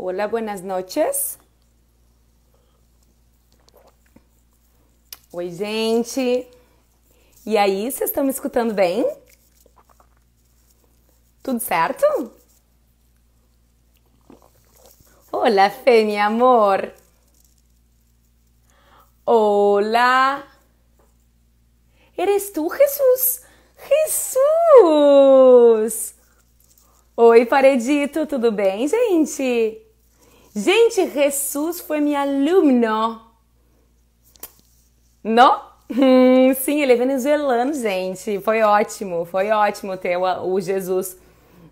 Hola, buenas noches. Oi, gente. E aí, vocês estão me escutando bem? Tudo certo? Hola, Fê, mi amor. Hola. ¿Eres tú, Jesús? Jesus! Oi, Paredito, tudo bem, gente? Gente, Jesus foi meu aluno. Não? Hum, sim, ele é venezuelano, gente. Foi ótimo, foi ótimo ter o, o Jesus.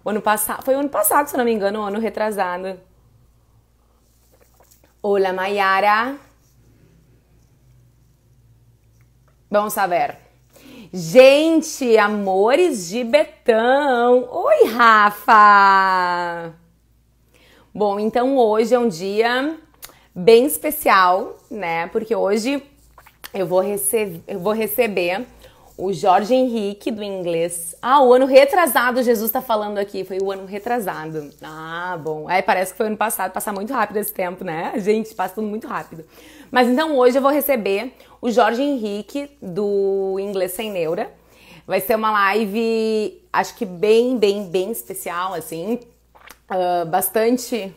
O ano passado, foi o ano passado, se não me engano, o ano retrasado. Olá, Mayara. Vamos ver. Gente, amores de Betão. Oi, Rafa. Bom, então hoje é um dia bem especial, né? Porque hoje eu vou, rece eu vou receber o Jorge Henrique do inglês. Ah, o ano retrasado, Jesus está falando aqui. Foi o ano retrasado. Ah, bom. É, parece que foi ano passado. Passa muito rápido esse tempo, né? Gente, passa tudo muito rápido. Mas então hoje eu vou receber o Jorge Henrique do Inglês Sem Neura. Vai ser uma live, acho que bem, bem, bem especial, assim. Uh, bastante.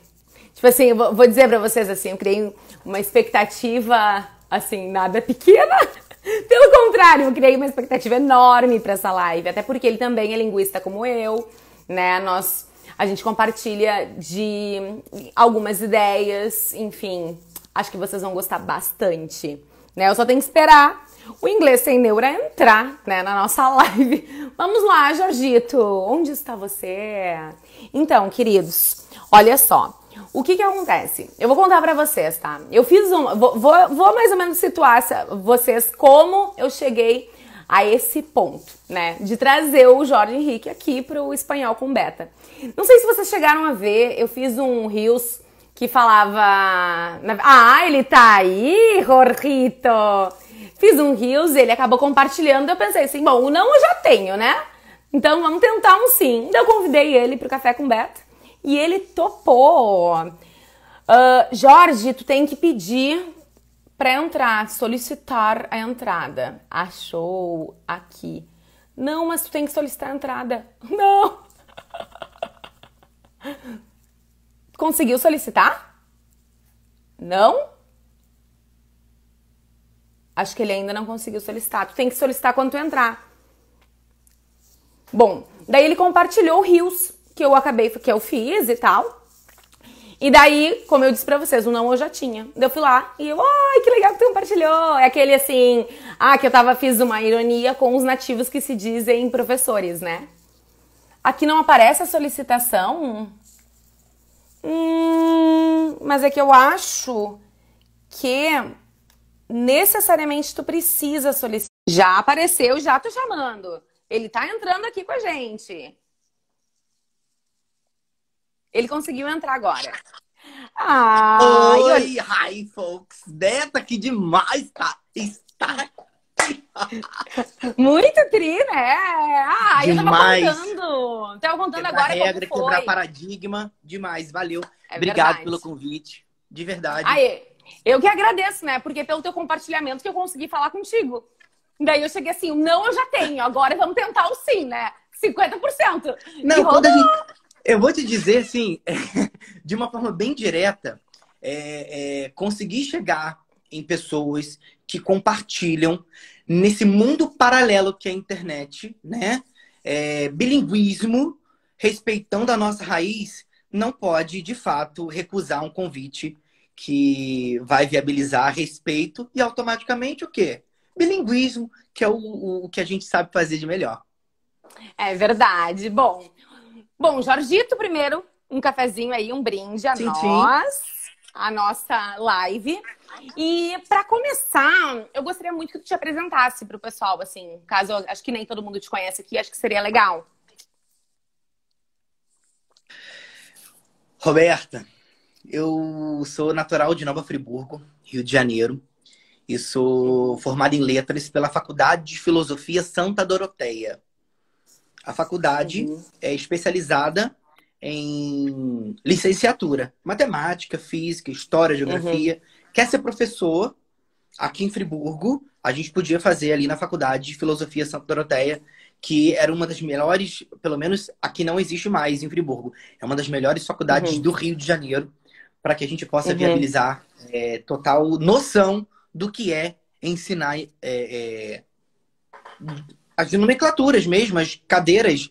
Tipo assim, vou, vou dizer para vocês assim, eu criei uma expectativa, assim, nada pequena. Pelo contrário, eu criei uma expectativa enorme para essa live, até porque ele também é linguista como eu, né? Nós a gente compartilha de algumas ideias, enfim, acho que vocês vão gostar bastante, né? Eu só tenho que esperar o inglês sem neura entrar, né, na nossa live. Vamos lá, Jorgito, onde está você? Então, queridos, olha só. O que que acontece? Eu vou contar para vocês, tá? Eu fiz um. Vou, vou, vou mais ou menos situar vocês como eu cheguei a esse ponto, né? De trazer o Jorge Henrique aqui pro espanhol com beta. Não sei se vocês chegaram a ver, eu fiz um Rios que falava. Ah, ele tá aí, Jorrito! Fiz um Rios, ele acabou compartilhando. Eu pensei assim: bom, o não eu já tenho, né? Então vamos tentar um sim. Então eu convidei ele pro Café com Beta e ele topou. Uh, Jorge, tu tem que pedir para entrar, solicitar a entrada. Achou aqui. Não, mas tu tem que solicitar a entrada. Não. Conseguiu solicitar? Não? Acho que ele ainda não conseguiu solicitar. Tu tem que solicitar quando tu entrar. Bom, daí ele compartilhou rios que eu acabei, que eu fiz e tal. E daí, como eu disse pra vocês, o não eu já tinha. Daí eu fui lá e eu, ai, que legal que tu compartilhou. É aquele assim, ah, que eu tava, fiz uma ironia com os nativos que se dizem professores, né? Aqui não aparece a solicitação. Hum, mas é que eu acho que necessariamente tu precisa solicitar. Já apareceu, já tô chamando. Ele tá entrando aqui com a gente. Ele conseguiu entrar agora. Ah, Oi, eu... hi, folks. Beta, que demais tá, está Muito tri, né? Ah, demais. eu tava contando. Tava contando quebrar agora regra, como foi. quebrar paradigma. Demais, valeu. É Obrigado verdade. pelo convite. De verdade. Aí, eu que agradeço, né? Porque pelo teu compartilhamento que eu consegui falar contigo. Daí eu cheguei assim, não eu já tenho, agora vamos tentar o sim, né? 50%. Não, quando a gente eu vou te dizer, assim, de uma forma bem direta, é, é, conseguir chegar em pessoas que compartilham nesse mundo paralelo que é a internet, né? É, bilinguismo, respeitando a nossa raiz, não pode, de fato, recusar um convite que vai viabilizar respeito e automaticamente o quê? Bilinguismo, que é o, o que a gente sabe fazer de melhor. É verdade. Bom, Bom, Jorgito, primeiro, um cafezinho aí, um brinde a nós, a nossa live. E para começar, eu gostaria muito que tu te apresentasse para o pessoal, assim, caso acho que nem todo mundo te conhece aqui, acho que seria legal. Roberta, eu sou natural de Nova Friburgo, Rio de Janeiro, e sou formado em letras pela Faculdade de Filosofia Santa Doroteia. A faculdade uhum. é especializada em licenciatura, matemática, física, história, geografia. Uhum. Quer ser professor? Aqui em Friburgo, a gente podia fazer ali na faculdade de filosofia Santa Doroteia, que era uma das melhores, pelo menos aqui não existe mais em Friburgo. É uma das melhores faculdades uhum. do Rio de Janeiro, para que a gente possa uhum. viabilizar é, total noção do que é ensinar é, é, as nomenclaturas mesmo, as cadeiras,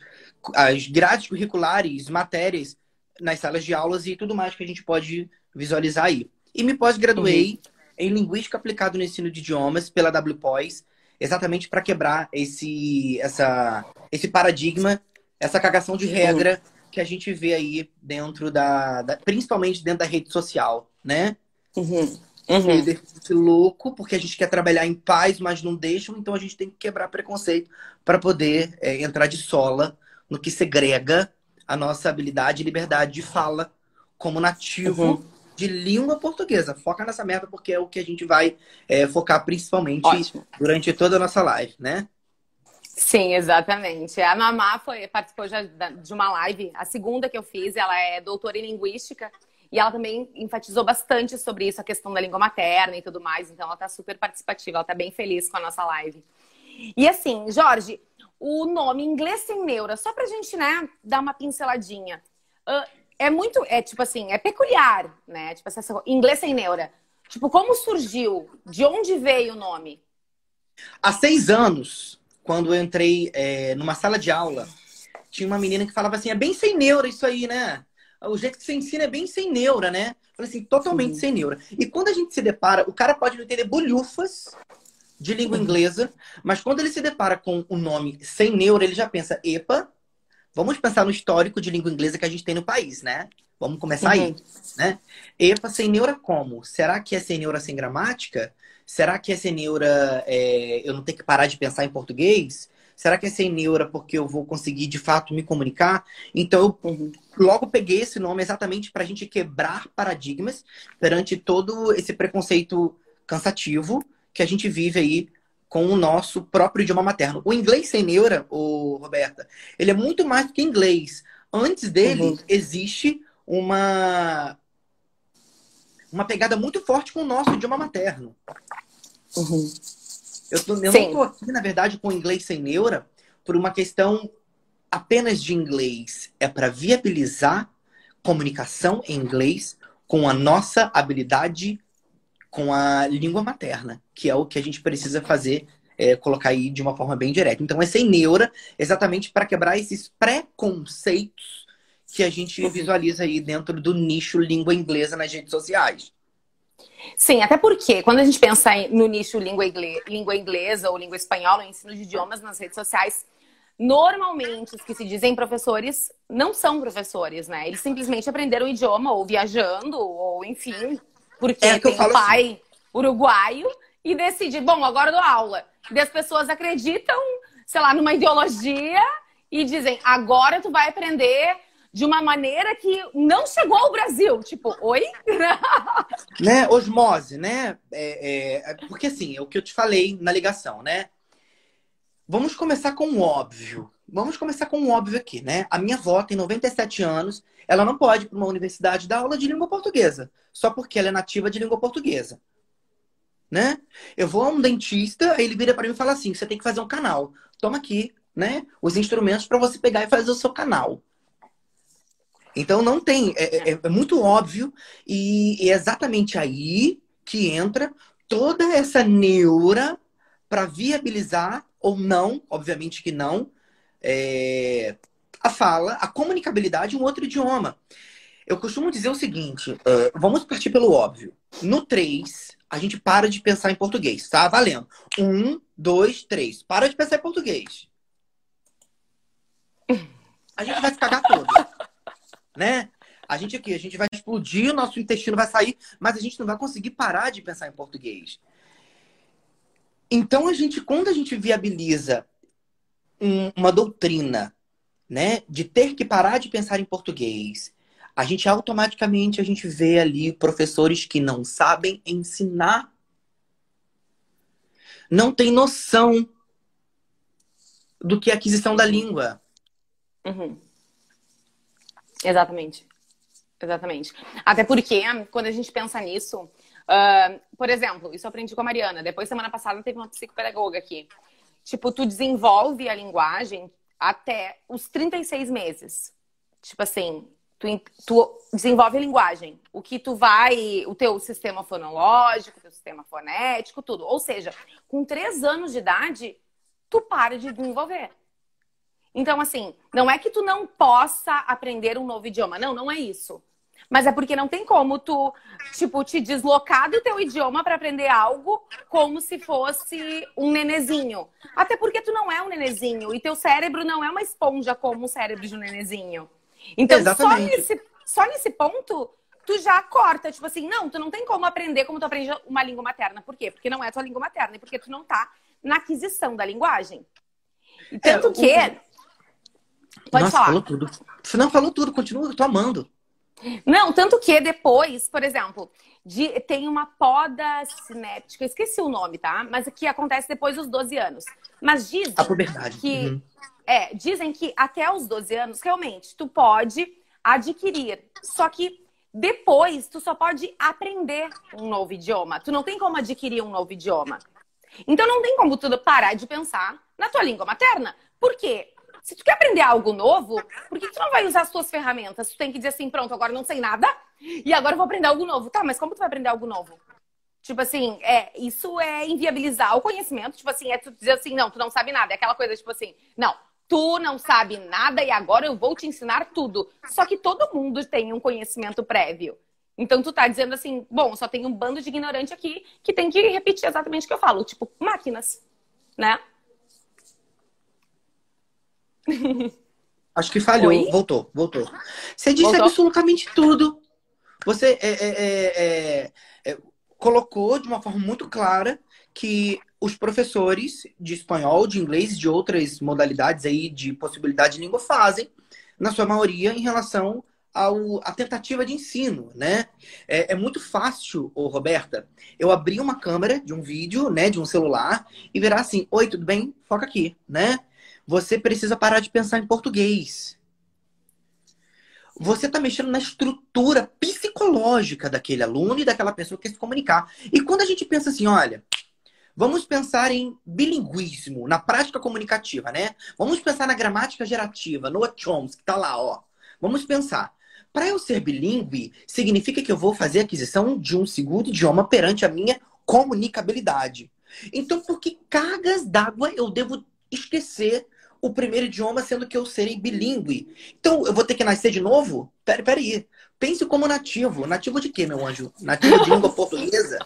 as grades curriculares, matérias nas salas de aulas e tudo mais que a gente pode visualizar aí. E me pós-graduei uhum. em Linguística Aplicada no Ensino de Idiomas pela WPOS, exatamente para quebrar esse, essa, esse paradigma, essa cagação de regra uhum. Que a gente vê aí dentro da, da, principalmente dentro da rede social, né? Uhum. Uhum. Exercício louco, porque a gente quer trabalhar em paz, mas não deixam, então a gente tem que quebrar preconceito para poder é, entrar de sola no que segrega a nossa habilidade e liberdade de fala como nativo uhum. de língua portuguesa. Foca nessa merda, porque é o que a gente vai é, focar principalmente Ótimo. durante toda a nossa live, né? Sim, exatamente. A Mamá foi, participou de uma live, a segunda que eu fiz, ela é doutora em linguística. E ela também enfatizou bastante sobre isso, a questão da língua materna e tudo mais. Então, ela está super participativa, ela está bem feliz com a nossa live. E assim, Jorge, o nome inglês sem neura, só pra gente, né, dar uma pinceladinha. É muito, é tipo assim, é peculiar, né? Tipo assim, inglês sem neura. Tipo, como surgiu? De onde veio o nome? Há seis anos, quando eu entrei é, numa sala de aula, tinha uma menina que falava assim: é bem sem neura isso aí, né? o jeito que você ensina é bem sem neura, né? Falei assim, totalmente Sim. sem neura. E quando a gente se depara, o cara pode não entender bolhufas de língua uhum. inglesa, mas quando ele se depara com o nome sem neura, ele já pensa, epa, vamos pensar no histórico de língua inglesa que a gente tem no país, né? Vamos começar uhum. aí, né? Epa, sem neura como? Será que é sem neura sem gramática? Será que é sem neura é, eu não tenho que parar de pensar em português? Será que é sem neura porque eu vou conseguir de fato me comunicar? Então eu uhum. logo peguei esse nome exatamente para a gente quebrar paradigmas perante todo esse preconceito cansativo que a gente vive aí com o nosso próprio idioma materno. O inglês sem neura, o Roberta, ele é muito mais do que inglês. Antes dele uhum. existe uma uma pegada muito forte com o nosso idioma materno. Uhum. Eu, tô, eu não estou aqui, na verdade, com inglês sem neura por uma questão apenas de inglês. É para viabilizar comunicação em inglês com a nossa habilidade com a língua materna, que é o que a gente precisa fazer, é, colocar aí de uma forma bem direta. Então, é sem neura, exatamente para quebrar esses preconceitos que a gente visualiza aí dentro do nicho língua inglesa nas redes sociais. Sim, até porque quando a gente pensa no nicho língua, língua inglesa ou língua espanhola, no ensino de idiomas nas redes sociais, normalmente os que se dizem professores não são professores, né? Eles simplesmente aprenderam o idioma ou viajando, ou enfim, porque é tem um pai assim. uruguaio e decide, bom, agora eu dou aula. E as pessoas acreditam, sei lá, numa ideologia e dizem, agora tu vai aprender de uma maneira que não chegou ao Brasil. Tipo, oi? né? Osmose, né? É, é, porque assim, é o que eu te falei na ligação, né? Vamos começar com o óbvio. Vamos começar com o óbvio aqui, né? A minha avó tem 97 anos, ela não pode ir para uma universidade dar aula de língua portuguesa, só porque ela é nativa de língua portuguesa. Né? Eu vou a um dentista, ele vira para mim e fala assim: você tem que fazer um canal. Toma aqui, né? Os instrumentos para você pegar e fazer o seu canal. Então não tem, é, é, é muito óbvio e é exatamente aí que entra toda essa neura para viabilizar ou não, obviamente que não, é, a fala, a comunicabilidade em um outro idioma. Eu costumo dizer o seguinte: uh, vamos partir pelo óbvio. No 3, a gente para de pensar em português, tá? Valendo. Um, dois, três. Para de pensar em português. A gente vai se cagar todo né? A gente aqui, a gente vai explodir, o nosso intestino vai sair, mas a gente não vai conseguir parar de pensar em português. Então a gente, quando a gente viabiliza um, uma doutrina, né, de ter que parar de pensar em português, a gente automaticamente a gente vê ali professores que não sabem ensinar, não tem noção do que é aquisição da língua. Uhum. Exatamente. Exatamente. Até porque, quando a gente pensa nisso, uh, por exemplo, isso eu aprendi com a Mariana. Depois, semana passada, teve uma psicopedagoga aqui. Tipo, tu desenvolve a linguagem até os 36 meses. Tipo assim, tu, tu desenvolve a linguagem. O que tu vai, o teu sistema fonológico, o teu sistema fonético, tudo. Ou seja, com três anos de idade, tu para de desenvolver. Então, assim, não é que tu não possa aprender um novo idioma. Não, não é isso. Mas é porque não tem como tu, tipo, te deslocar do teu idioma para aprender algo como se fosse um nenezinho. Até porque tu não é um nenezinho e teu cérebro não é uma esponja como o cérebro de um nenezinho. Então, só nesse, só nesse ponto, tu já corta, tipo assim, não, tu não tem como aprender como tu aprende uma língua materna. Por quê? Porque não é tua língua materna e porque tu não tá na aquisição da linguagem. E tanto é, que. Pode Nossa, falar. falou tudo. Não falou tudo, continua tomando. Não, tanto que depois, por exemplo, de, tem uma poda sinéptica, esqueci o nome, tá? Mas que acontece depois dos 12 anos. Mas dizem a puberdade. que uhum. é, dizem que até os 12 anos realmente tu pode adquirir. Só que depois tu só pode aprender um novo idioma. Tu não tem como adquirir um novo idioma. Então não tem como tu parar de pensar na tua língua materna. Por quê? Se tu quer aprender algo novo, por que tu não vai usar as tuas ferramentas? Tu tem que dizer assim, pronto, agora não sei nada e agora eu vou aprender algo novo. Tá, mas como tu vai aprender algo novo? Tipo assim, é, isso é inviabilizar o conhecimento. Tipo assim, é tu dizer assim, não, tu não sabe nada. É aquela coisa, tipo assim, não, tu não sabe nada e agora eu vou te ensinar tudo. Só que todo mundo tem um conhecimento prévio. Então tu tá dizendo assim, bom, só tem um bando de ignorante aqui que tem que repetir exatamente o que eu falo, tipo máquinas, né? Acho que falhou. Oi? Voltou, voltou. Você disse voltou? absolutamente tudo. Você é, é, é, é, colocou de uma forma muito clara que os professores de espanhol, de inglês, de outras modalidades aí de possibilidade de língua fazem, na sua maioria, em relação ao, à tentativa de ensino, né? É, é muito fácil, ô, Roberta, eu abrir uma câmera de um vídeo, né, de um celular e virar assim, oi, tudo bem? Foca aqui, né? Você precisa parar de pensar em português. Você está mexendo na estrutura psicológica daquele aluno e daquela pessoa que quer se comunicar. E quando a gente pensa assim, olha, vamos pensar em bilinguismo, na prática comunicativa, né? Vamos pensar na gramática gerativa, no Chomsky, que está lá, ó. Vamos pensar. Para eu ser bilíngue, significa que eu vou fazer aquisição de um segundo idioma perante a minha comunicabilidade. Então, por que cargas d'água eu devo esquecer o primeiro idioma, sendo que eu serei bilíngue. Então, eu vou ter que nascer de novo? Pera, pera aí. Pense como nativo. Nativo de quê, meu anjo? Nativo de língua portuguesa?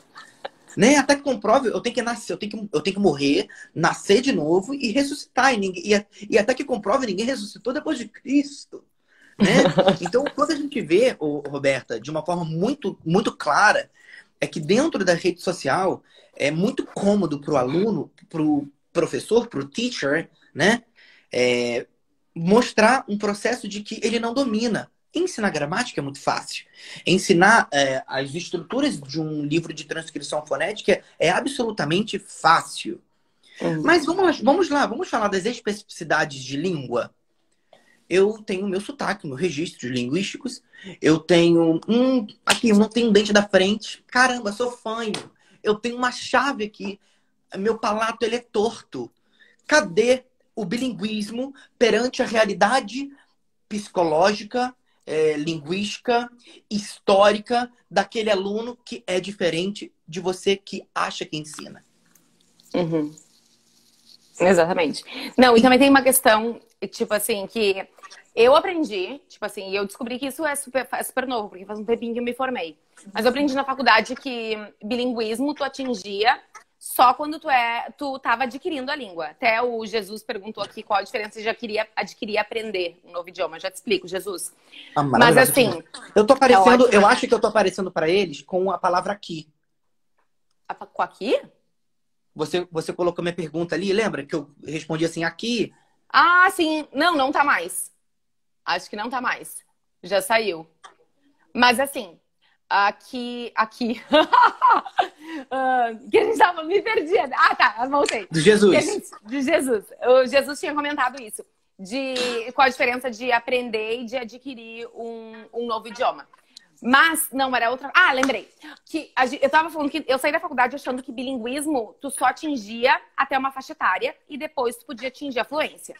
Né? Até que comprove, eu tenho que nascer, eu tenho que, eu tenho que morrer, nascer de novo e ressuscitar. E, ninguém, e, e até que comprove, ninguém ressuscitou depois de Cristo. Né? Então, quando a gente vê, oh, Roberta, de uma forma muito, muito clara, é que dentro da rede social é muito cômodo para o aluno, para o professor, para o teacher, né? É, mostrar um processo de que ele não domina. Ensinar gramática é muito fácil. Ensinar é, as estruturas de um livro de transcrição fonética é absolutamente fácil. Uhum. Mas vamos, vamos lá, vamos falar das especificidades de língua. Eu tenho meu sotaque, meu registro linguísticos. Eu tenho um. Aqui, eu não tenho um dente da frente. Caramba, sou fanho. Eu tenho uma chave aqui. Meu palato ele é torto. Cadê o bilinguismo perante a realidade psicológica, é, linguística, histórica daquele aluno que é diferente de você que acha que ensina. Uhum. Exatamente. Não, e também tem uma questão, tipo assim, que eu aprendi, tipo assim, eu descobri que isso é super, é super novo, porque faz um tempinho que eu me formei. Mas eu aprendi na faculdade que bilinguismo tu atingia só quando tu é, tu estava adquirindo a língua. Até o Jesus perguntou aqui qual a diferença já queria adquirir aprender um novo idioma. Já te explico, Jesus. Ah, Mas assim, eu tô aparecendo, é eu acho que eu tô aparecendo para eles com a palavra aqui. A, com aqui? Você você colocou minha pergunta ali, lembra que eu respondi assim aqui? Ah, sim. Não, não tá mais. Acho que não tá mais. Já saiu. Mas assim, aqui. Aqui. uh, que a gente tava me perdia. Ah, tá, voltei. De Jesus. Gente, de Jesus. O Jesus tinha comentado isso. de qual a diferença de aprender e de adquirir um, um novo idioma. Mas, não, era outra. Ah, lembrei. Que a, eu tava falando que eu saí da faculdade achando que bilinguismo tu só atingia até uma faixa etária e depois tu podia atingir a fluência.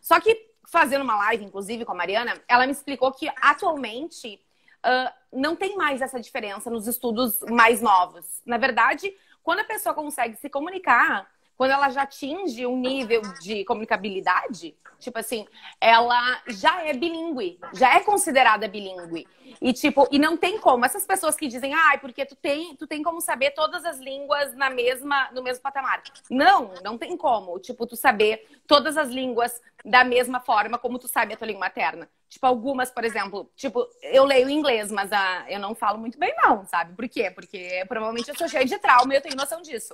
Só que, fazendo uma live, inclusive, com a Mariana, ela me explicou que atualmente uh, não tem mais essa diferença nos estudos mais novos. Na verdade, quando a pessoa consegue se comunicar quando ela já atinge um nível de comunicabilidade, tipo assim, ela já é bilíngue, já é considerada bilíngue. E tipo, e não tem como essas pessoas que dizem: "Ai, ah, porque tu tem, tu tem como saber todas as línguas na mesma no mesmo patamar". Não, não tem como, tipo, tu saber todas as línguas da mesma forma como tu sabe a tua língua materna. Tipo, algumas, por exemplo, tipo, eu leio inglês, mas a, eu não falo muito bem não, sabe? Por quê? Porque provavelmente eu sou cheia de trauma e eu tenho noção disso.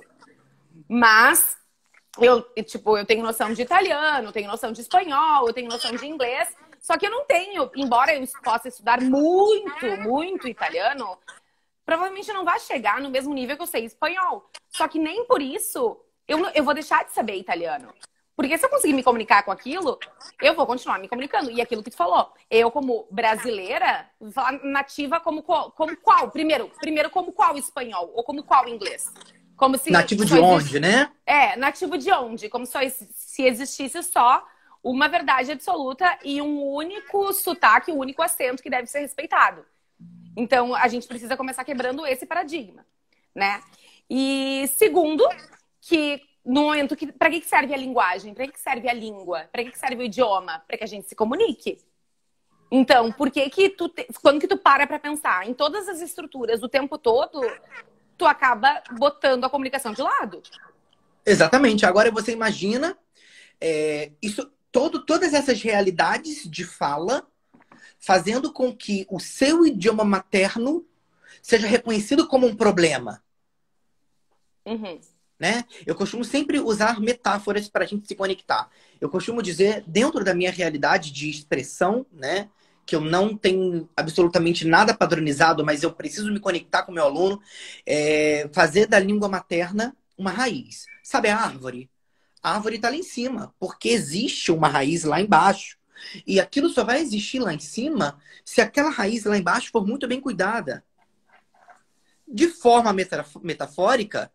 Mas eu, tipo, eu tenho noção de italiano, tenho noção de espanhol, eu tenho noção de inglês. Só que eu não tenho, embora eu possa estudar muito, muito italiano, provavelmente não vai chegar no mesmo nível que eu sei espanhol. Só que nem por isso eu, eu vou deixar de saber italiano. Porque se eu conseguir me comunicar com aquilo, eu vou continuar me comunicando. E aquilo que tu falou, eu como brasileira, vou falar nativa como, como qual? Primeiro, primeiro como qual espanhol ou como qual inglês? Como se nativo de onde, né? É, nativo de onde? Como se existisse só uma verdade absoluta e um único sotaque, um único acento que deve ser respeitado. Então, a gente precisa começar quebrando esse paradigma, né? E segundo, que no momento que para que serve a linguagem? Para que serve a língua? Para que serve o idioma? Para que a gente se comunique. Então, por que que tu te... quando que tu para para pensar em todas as estruturas o tempo todo, tu acaba botando a comunicação de lado. Exatamente. Agora você imagina é, isso, todo, todas essas realidades de fala fazendo com que o seu idioma materno seja reconhecido como um problema. Uhum. Né? Eu costumo sempre usar metáforas para a gente se conectar. Eu costumo dizer, dentro da minha realidade de expressão, né? que eu não tenho absolutamente nada padronizado, mas eu preciso me conectar com o meu aluno, é fazer da língua materna uma raiz. Sabe a árvore? A árvore está lá em cima, porque existe uma raiz lá embaixo. E aquilo só vai existir lá em cima se aquela raiz lá embaixo for muito bem cuidada. De forma metafórica,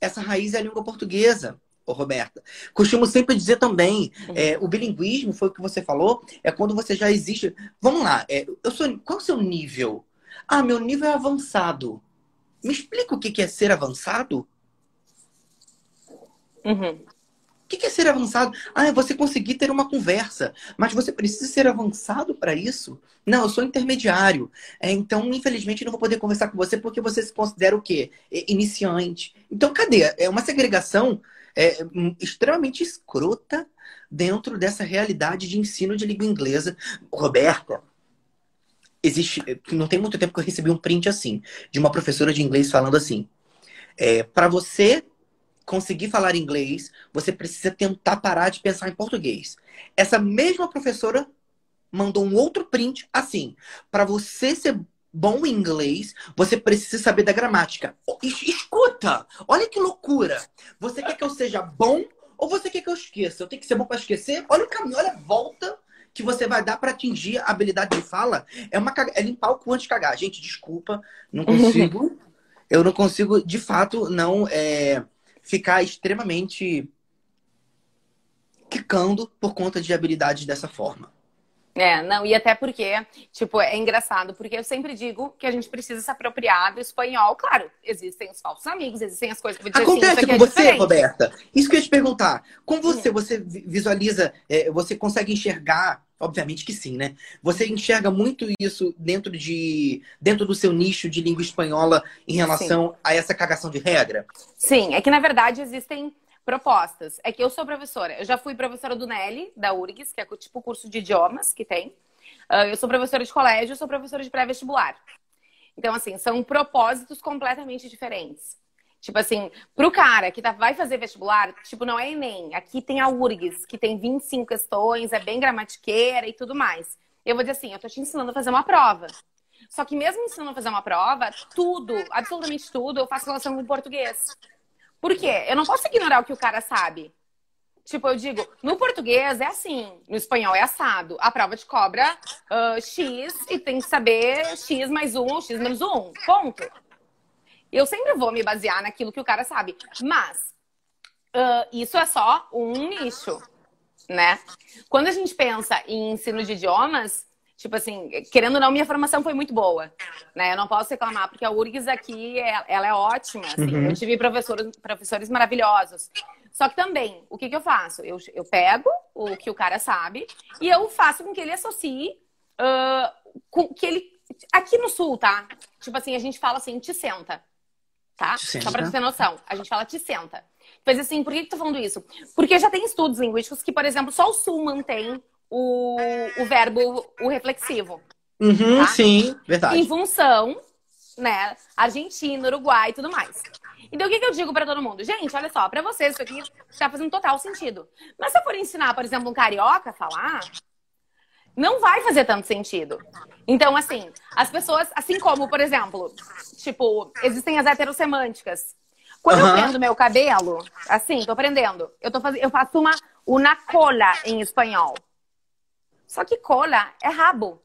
essa raiz é a língua portuguesa. Roberta. Costumo sempre dizer também, uhum. é, o bilinguismo, foi o que você falou, é quando você já existe. Vamos lá, é, eu sou, qual é o seu nível? Ah, meu nível é avançado. Me explica o que é ser avançado? Uhum. O que é ser avançado? Ah, é você conseguir ter uma conversa. Mas você precisa ser avançado para isso? Não, eu sou intermediário. É, então, infelizmente, não vou poder conversar com você porque você se considera o quê? Iniciante. Então, cadê? É uma segregação é, hum, extremamente escrota dentro dessa realidade de ensino de língua inglesa. Roberta, existe. Não tem muito tempo que eu recebi um print assim, de uma professora de inglês falando assim: é, para você conseguir falar inglês, você precisa tentar parar de pensar em português. Essa mesma professora mandou um outro print assim: para você ser bom em inglês, você precisa saber da gramática. Escuta! Olha que loucura! Você quer que eu seja bom ou você quer que eu esqueça? Eu tenho que ser bom para esquecer? Olha o caminho, olha a volta que você vai dar para atingir a habilidade de fala. É uma é limpar o cu antes de cagar. Gente, desculpa, não consigo. eu não consigo, de fato, não é, ficar extremamente quicando por conta de habilidades dessa forma. É, não, e até porque, tipo, é engraçado, porque eu sempre digo que a gente precisa se apropriar do espanhol. Claro, existem os falsos amigos, existem as coisas que Acontece assim, com é você, diferente. Roberta. Isso que eu ia te perguntar. Com você, sim. você visualiza, é, você consegue enxergar, obviamente que sim, né? Você enxerga muito isso dentro de dentro do seu nicho de língua espanhola em relação sim. a essa cagação de regra? Sim, é que na verdade existem propostas. É que eu sou professora. Eu já fui professora do Nelly, da URGS, que é tipo o curso de idiomas que tem. Uh, eu sou professora de colégio, eu sou professora de pré-vestibular. Então, assim, são propósitos completamente diferentes. Tipo assim, pro cara que tá, vai fazer vestibular, tipo, não é Enem. Aqui tem a URGS, que tem 25 questões, é bem gramatiqueira e tudo mais. Eu vou dizer assim, eu tô te ensinando a fazer uma prova. Só que mesmo ensinando a fazer uma prova, tudo, absolutamente tudo, eu faço relação com português. Por quê? Eu não posso ignorar o que o cara sabe. Tipo, eu digo, no português é assim, no espanhol é assado. A prova te cobra uh, X e tem que saber X mais um ou X menos um. Ponto. Eu sempre vou me basear naquilo que o cara sabe. Mas uh, isso é só um nicho, né? Quando a gente pensa em ensino de idiomas, tipo assim, querendo ou não, minha formação foi muito boa, né? Eu não posso reclamar, porque a URGS aqui, é, ela é ótima, assim. uhum. Eu tive professores, professores maravilhosos. Só que também, o que, que eu faço? Eu, eu pego o que o cara sabe e eu faço com que ele associe uh, com que ele. Aqui no sul, tá? Tipo assim, a gente fala assim, te senta. Tá? Te senta. Só pra você ter noção. A gente fala te senta. Mas assim, por que, que eu tô falando isso? Porque já tem estudos linguísticos que, por exemplo, só o sul mantém o, o verbo, o reflexivo. Uhum, tá? Sim, verdade. Em função, né? Argentina, Uruguai e tudo mais. Então, o que, que eu digo para todo mundo? Gente, olha só, para vocês isso aqui está fazendo total sentido. Mas se eu for ensinar, por exemplo, um carioca a falar, não vai fazer tanto sentido. Então, assim, as pessoas, assim como, por exemplo, tipo, existem as heterossemânticas. Quando uhum. eu prendo meu cabelo, assim, tô prendendo, eu, tô fazendo, eu faço uma una cola em espanhol. Só que cola é rabo.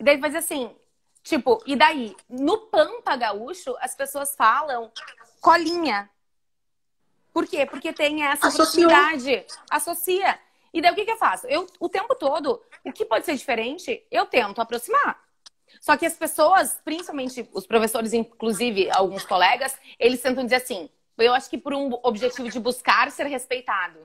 E daí faz assim, Tipo, e daí? No Pampa Gaúcho, as pessoas falam colinha. Por quê? Porque tem essa Associou. proximidade. Associa. E daí o que, que eu faço? Eu, o tempo todo, o que pode ser diferente, eu tento aproximar. Só que as pessoas, principalmente os professores, inclusive alguns colegas, eles tentam dizer assim: eu acho que por um objetivo de buscar ser respeitado.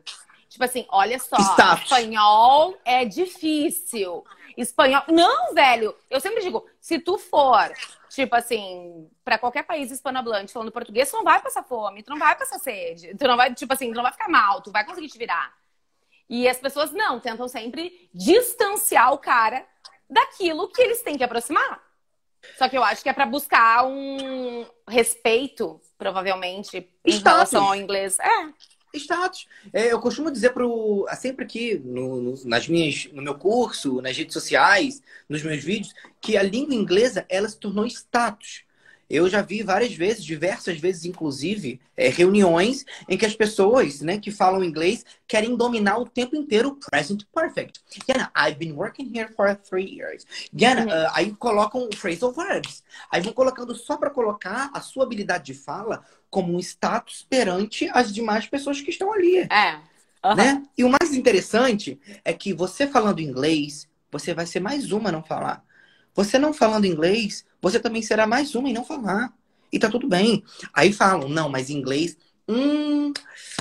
Tipo assim, olha só, Staff. espanhol é difícil. Espanhol. Não, velho. Eu sempre digo, se tu for, tipo assim, para qualquer país hispanohablante falando português, tu não vai passar fome, tu não vai passar sede. Tu não vai, tipo assim, tu não vai ficar mal, tu vai conseguir te virar. E as pessoas não, tentam sempre distanciar o cara daquilo que eles têm que aproximar. Só que eu acho que é para buscar um respeito, provavelmente, em Status. relação ao inglês. É status. É, eu costumo dizer pro, sempre aqui no, no, nas minhas, no meu curso, nas redes sociais, nos meus vídeos, que a língua inglesa ela se tornou status. Eu já vi várias vezes, diversas vezes, inclusive, é, reuniões em que as pessoas né, que falam inglês querem dominar o tempo inteiro o present perfect. Yana, I've been working here for three years. Yana, uh, aí colocam phrasal verbs. Aí vão colocando só para colocar a sua habilidade de fala como um status perante as demais pessoas que estão ali. É. Uhum. Né? E o mais interessante é que você falando inglês, você vai ser mais uma a não falar. Você não falando inglês, você também será mais uma em não falar. E tá tudo bem. Aí falam, não, mas inglês. Hum,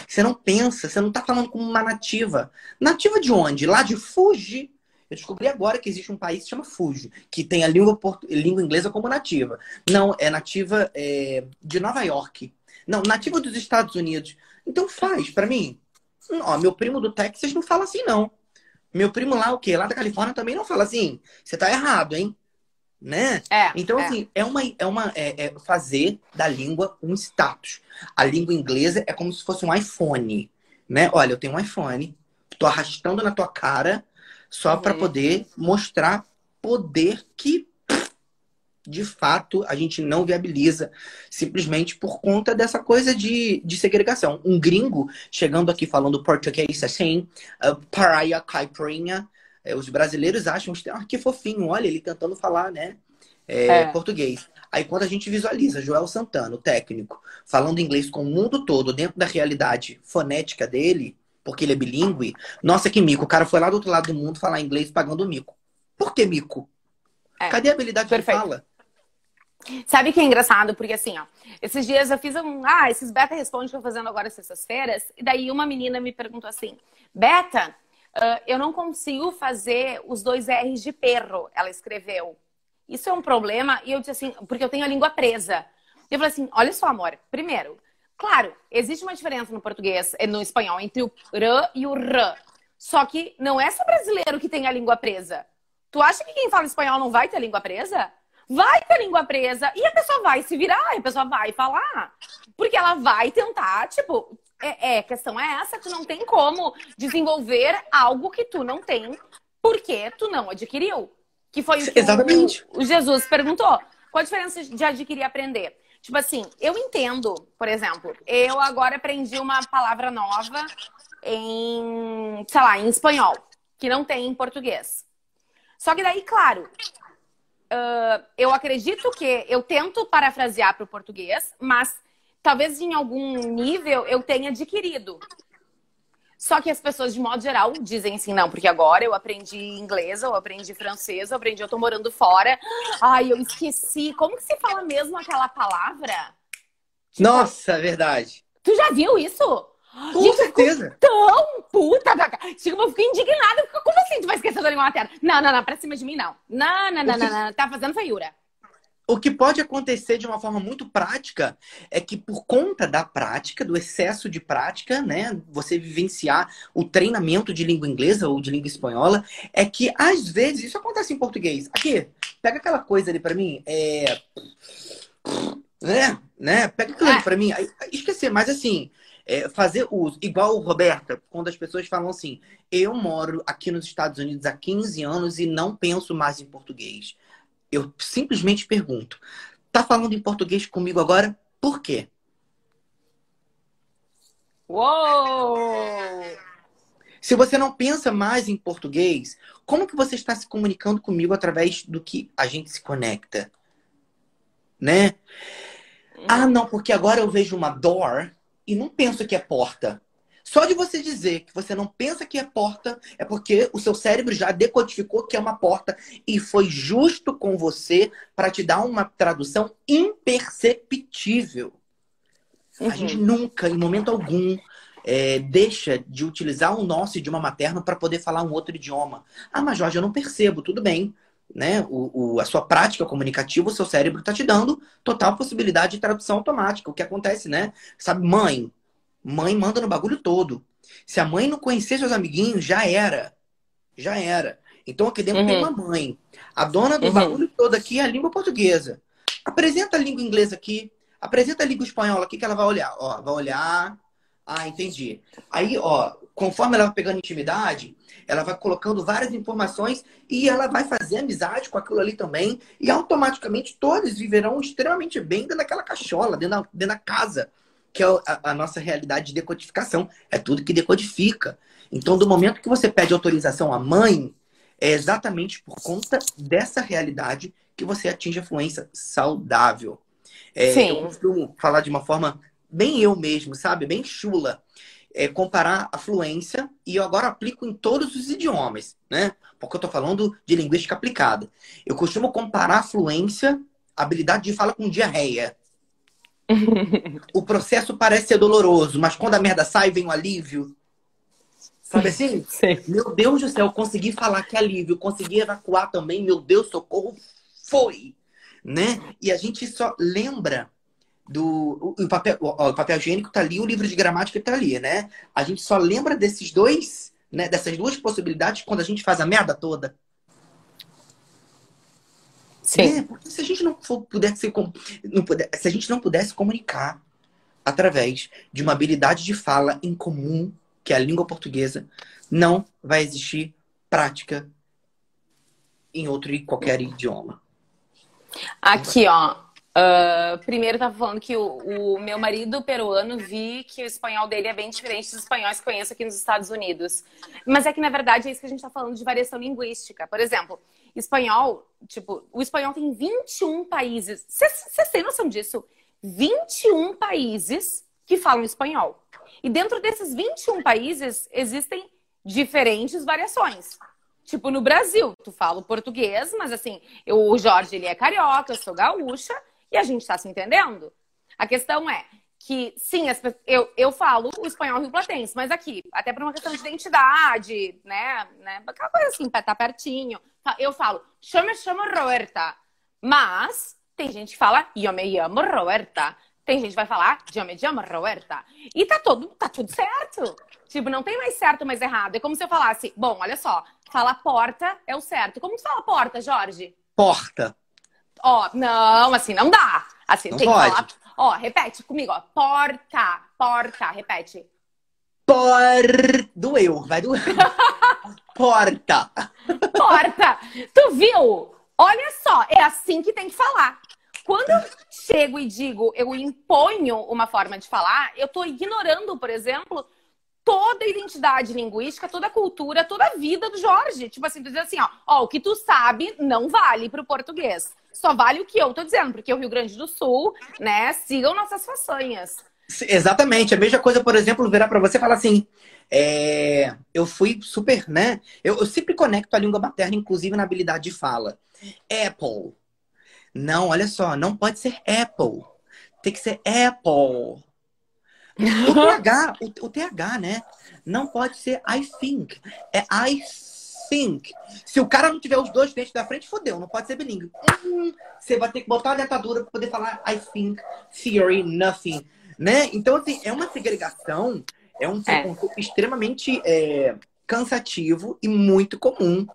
você não pensa, você não tá falando como uma nativa. Nativa de onde? Lá de Fuji. Eu descobri agora que existe um país que se chama Fuji, que tem a língua, portu... língua inglesa como nativa. Não, é nativa é, de Nova York. Não, nativa dos Estados Unidos. Então faz, para mim. Ó, meu primo do Texas não fala assim, não. Meu primo lá, o quê? Lá da Califórnia também não fala assim. Você tá errado, hein? né? É, então, é. assim, é uma, é uma é, é fazer da língua um status. A língua inglesa é como se fosse um iPhone, né? Olha, eu tenho um iPhone, tô arrastando na tua cara só uhum. para poder mostrar poder que de fato a gente não viabiliza simplesmente por conta dessa coisa de, de segregação. Um gringo chegando aqui falando português assim, uh, paraia caipirinha, é, os brasileiros acham ah, que fofinho, olha ele tentando falar, né? É, é. Português. Aí quando a gente visualiza Joel Santana, o técnico, falando inglês com o mundo todo dentro da realidade fonética dele, porque ele é bilíngue, nossa que mico, o cara foi lá do outro lado do mundo falar inglês pagando mico. Por que mico? É. Cadê a habilidade Perfeito. de fala? Sabe que é engraçado? Porque assim, ó, esses dias eu fiz um. Ah, esses beta responde que eu tô fazendo agora sextas-feiras. E daí uma menina me perguntou assim: Beta, Uh, eu não consigo fazer os dois R's de perro, ela escreveu. Isso é um problema, e eu disse assim, porque eu tenho a língua presa. Eu falei assim: olha só, amor, primeiro, claro, existe uma diferença no português, no espanhol, entre o r e o r. Só que não é só brasileiro que tem a língua presa. Tu acha que quem fala espanhol não vai ter a língua presa? Vai ter a língua presa e a pessoa vai se virar, a pessoa vai falar. Porque ela vai tentar, tipo, é, é, questão é essa, tu não tem como desenvolver algo que tu não tem porque tu não adquiriu. Que foi o que Exatamente. O, o Jesus perguntou. Qual a diferença de adquirir e aprender? Tipo assim, eu entendo, por exemplo, eu agora aprendi uma palavra nova em, sei lá, em espanhol, que não tem em português. Só que daí, claro, uh, eu acredito que eu tento parafrasear para o português, mas talvez em algum nível eu tenha adquirido. Só que as pessoas, de modo geral, dizem assim, não, porque agora eu aprendi inglês, eu aprendi francês, eu aprendi, eu tô morando fora. Ai, eu esqueci. Como que se fala mesmo aquela palavra? Nossa, verdade. Tu já viu isso? Com Gente, certeza. Tão puta da. Tipo, eu fico indignada. Como assim tu vai esquecer da língua materna? Não, não, não, pra cima de mim, não. Não, não, não, não, não. Tá fazendo feiura. O que pode acontecer de uma forma muito prática é que, por conta da prática, do excesso de prática, né, você vivenciar o treinamento de língua inglesa ou de língua espanhola, é que às vezes isso acontece em português. Aqui, pega aquela coisa ali para mim, é. Né? né? Pega aquilo ali é. pra mim. Esquecer, mas assim, é, fazer uso. Igual o Roberta, quando as pessoas falam assim: eu moro aqui nos Estados Unidos há 15 anos e não penso mais em português. Eu simplesmente pergunto: tá falando em português comigo agora? Por quê? Uou! Se você não pensa mais em português, como que você está se comunicando comigo através do que a gente se conecta? Né? Ah, não, porque agora eu vejo uma door e não penso que é porta. Só de você dizer que você não pensa que é porta, é porque o seu cérebro já decodificou que é uma porta e foi justo com você para te dar uma tradução imperceptível. Uhum. A gente nunca, em momento algum, é, deixa de utilizar o nosso idioma materno para poder falar um outro idioma. Ah, mas Jorge, eu não percebo, tudo bem. Né? O, o a sua prática comunicativa, o seu cérebro está te dando total possibilidade de tradução automática. O que acontece, né? Sabe, mãe, Mãe manda no bagulho todo. Se a mãe não conhecer seus amiguinhos, já era. Já era. Então aqui dentro uhum. tem uma mãe. A dona do uhum. bagulho todo aqui é a língua portuguesa. Apresenta a língua inglesa aqui. Apresenta a língua espanhola aqui que ela vai olhar. Ó, vai olhar. Ah, entendi. Aí, ó, conforme ela vai pegando intimidade, ela vai colocando várias informações e ela vai fazer amizade com aquilo ali também. E automaticamente todos viverão extremamente bem dentro daquela cachola, dentro da, dentro da casa que é a, a nossa realidade de decodificação. É tudo que decodifica. Então, do momento que você pede autorização à mãe, é exatamente por conta dessa realidade que você atinge a fluência saudável. É, Sim. Eu costumo falar de uma forma bem eu mesmo, sabe? Bem chula. É, comparar a fluência e eu agora aplico em todos os idiomas, né? Porque eu estou falando de linguística aplicada. Eu costumo comparar a fluência, habilidade de fala com diarreia o processo parece ser doloroso, mas quando a merda sai, vem o alívio. Sabe assim? Sim. Meu Deus do céu, consegui falar que alívio, consegui evacuar também, meu Deus, socorro, foi. Né? E a gente só lembra do. O, papel, o, o papel higiênico tá ali, o livro de gramática tá ali, né? A gente só lembra desses dois, né? Dessas duas possibilidades quando a gente faz a merda toda. Sim. É, porque se a gente não for, pudesse não puder, se a gente não pudesse comunicar através de uma habilidade de fala em comum, que é a língua portuguesa, não vai existir prática em outro e qualquer idioma. Aqui, ó. Uh, primeiro tava falando que o, o, meu marido peruano vi que o espanhol dele é bem diferente dos espanhóis que conheço aqui nos Estados Unidos. Mas é que, na verdade, é isso que a gente está falando de variação linguística. Por exemplo, espanhol, tipo, o espanhol tem 21 países. Vocês têm noção disso? 21 países que falam espanhol. E dentro desses 21 países existem diferentes variações. Tipo, no Brasil, tu fala português, mas assim, eu, o Jorge ele é carioca, eu sou gaúcha, e a gente está se entendendo. A questão é que, sim, as, eu, eu falo o espanhol rio-platense, mas aqui, até por uma questão de identidade, né? né aquela coisa assim, tá pertinho. Eu falo, chama, chama Roberta. Mas tem gente que fala, eu me chamo Roberta. Tem gente que vai falar, eu me chamo Roberta. E tá, todo, tá tudo certo. Tipo, não tem mais certo, mais errado. É como se eu falasse, bom, olha só, falar porta é o certo. Como tu fala porta, Jorge? Porta. Ó, não, assim não dá. Assim, não tem pode. que falar. Ó, repete comigo, ó. Porta, porta, repete. Por... Doeu, vai doer. Porta. Porta. Tu viu? Olha só, é assim que tem que falar. Quando eu chego e digo, eu imponho uma forma de falar, eu tô ignorando, por exemplo, toda a identidade linguística, toda a cultura, toda a vida do Jorge. Tipo assim, tu diz assim, ó, ó, o que tu sabe não vale pro português. Só vale o que eu tô dizendo, porque o Rio Grande do Sul, né, sigam nossas façanhas. Exatamente. A mesma coisa, por exemplo, virar para você e falar assim: é, eu fui super, né? Eu, eu, sempre conecto a língua materna, inclusive na habilidade de fala. Apple. Não, olha só, não pode ser Apple. Tem que ser Apple. O TH, o, o TH, né? Não pode ser I think. É I think. Se o cara não tiver os dois dentes da frente, fodeu, não pode ser bilíngue. Hum, você vai ter que botar a dentadura para poder falar I think, theory, nothing. Né? Então, assim, é uma segregação, é um é. extremamente é, cansativo e muito comum.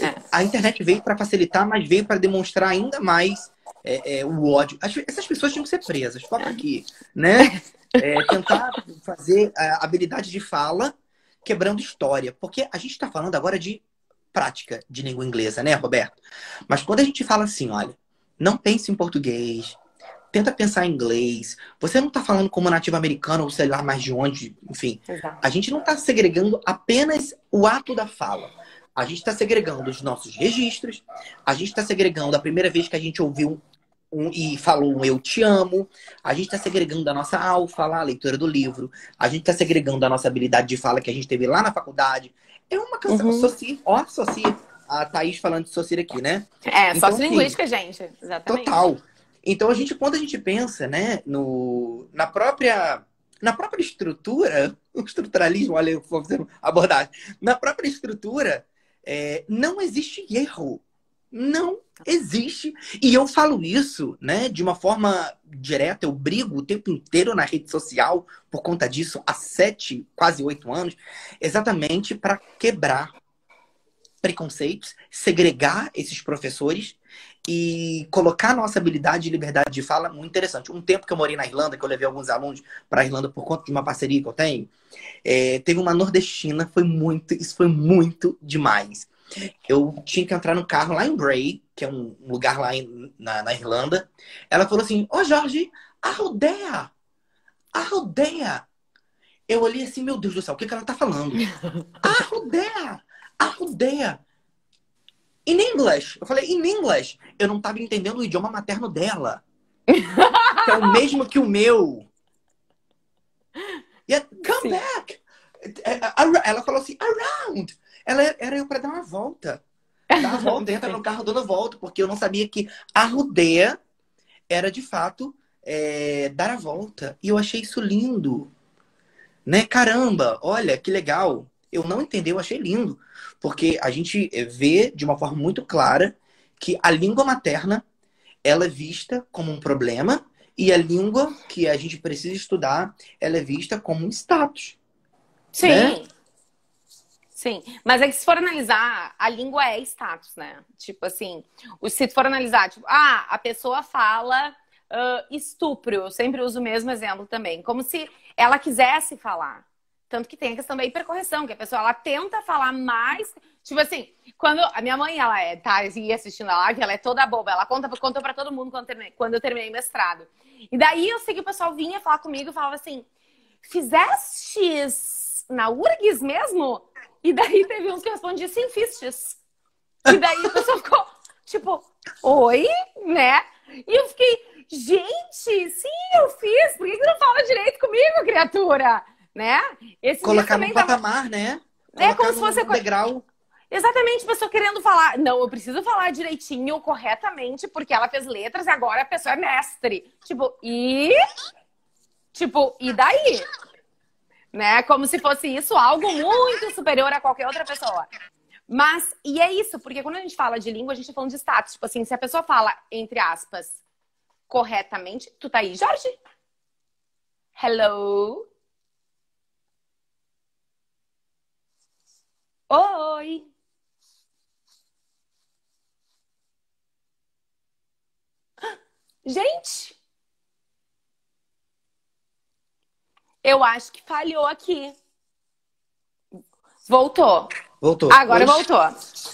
É. A internet veio para facilitar, mas veio para demonstrar ainda mais é, é, o ódio. As, essas pessoas tinham que ser presas, foca aqui, né? É, tentar fazer a habilidade de fala quebrando história. Porque a gente está falando agora de prática de língua inglesa, né, Roberto? Mas quando a gente fala assim, olha, não pense em português, tenta pensar em inglês. Você não está falando como nativo americano ou sei lá mais de onde, enfim. Exato. A gente não está segregando apenas o ato da fala. A gente está segregando os nossos registros, a gente está segregando a primeira vez que a gente ouviu um, e falou um eu te amo, a gente está segregando a nossa alfa lá, a leitura do livro, a gente está segregando a nossa habilidade de fala que a gente teve lá na faculdade. É uma canção, uhum. Soci, ó, Soci, a Thaís falando de Soci aqui, né? É, então, sociolinguística, assim, gente, exatamente. Total. Então a gente, quando a gente pensa, né, no, na própria na própria estrutura, o estruturalismo, olha, eu vou fazer abordagem, na própria estrutura, é, não existe erro. Não existe. E eu falo isso, né, de uma forma direta, eu brigo o tempo inteiro na rede social por conta disso há sete, quase oito anos, exatamente para quebrar preconceitos, segregar esses professores e colocar nossa habilidade de liberdade de fala muito interessante. Um tempo que eu morei na Irlanda, que eu levei alguns alunos para a Irlanda por conta de uma parceria que eu tenho, é, teve uma nordestina, foi muito, isso foi muito demais. Eu tinha que entrar no carro lá em Bray, que é um lugar lá em, na, na, Irlanda. Ela falou assim: Ô oh, Jorge, a rodeia! A rodeia! Eu olhei assim, meu Deus do céu, o que, que ela tá falando? A rodeia! A rodeia! In English. Eu falei, in English. Eu não estava entendendo o idioma materno dela. que é o mesmo que o meu. Yeah, come Sim. back. É, é, ela falou assim, around. Ela era eu para dar uma volta. Dar uma volta, entra no carro dando volta, porque eu não sabia que a rodeia era de fato é, dar a volta. E eu achei isso lindo. Né? Caramba, olha que legal. Eu não entendi, eu achei lindo. Porque a gente vê de uma forma muito clara que a língua materna ela é vista como um problema e a língua que a gente precisa estudar ela é vista como um status. Sim. Né? Sim, mas é que se for analisar, a língua é status, né? Tipo assim, se for analisar, tipo, ah, a pessoa fala uh, estupro, eu sempre uso o mesmo exemplo também, como se ela quisesse falar. Tanto que tem a questão da hipercorreção, que a pessoa ela tenta falar mais. Tipo assim, quando a minha mãe ela é, tá aí assistindo a live, ela é toda boba, ela conta, conta pra todo mundo quando, terminei, quando eu terminei mestrado. E daí eu sei que o pessoal vinha falar comigo e falava assim: fizestes na URGS mesmo? E daí teve uns que respondiam sim, fistes. E daí a pessoa ficou, tipo, oi, né? E eu fiquei, gente, sim, eu fiz, por que você não fala direito comigo, criatura? né? Esse Colocar num patamar, tava... né? Colocar é como se fosse... degrau. Exatamente, a pessoa querendo falar, não, eu preciso falar direitinho, corretamente, porque ela fez letras e agora a pessoa é mestre. Tipo, e. Tipo, e daí? Né? Como se fosse isso algo muito superior a qualquer outra pessoa. Mas, e é isso, porque quando a gente fala de língua, a gente tá falando de status. Tipo assim, se a pessoa fala, entre aspas, corretamente, tu tá aí, Jorge? Hello? Oi! Gente! Eu acho que falhou aqui. Voltou. Voltou. Agora voltou.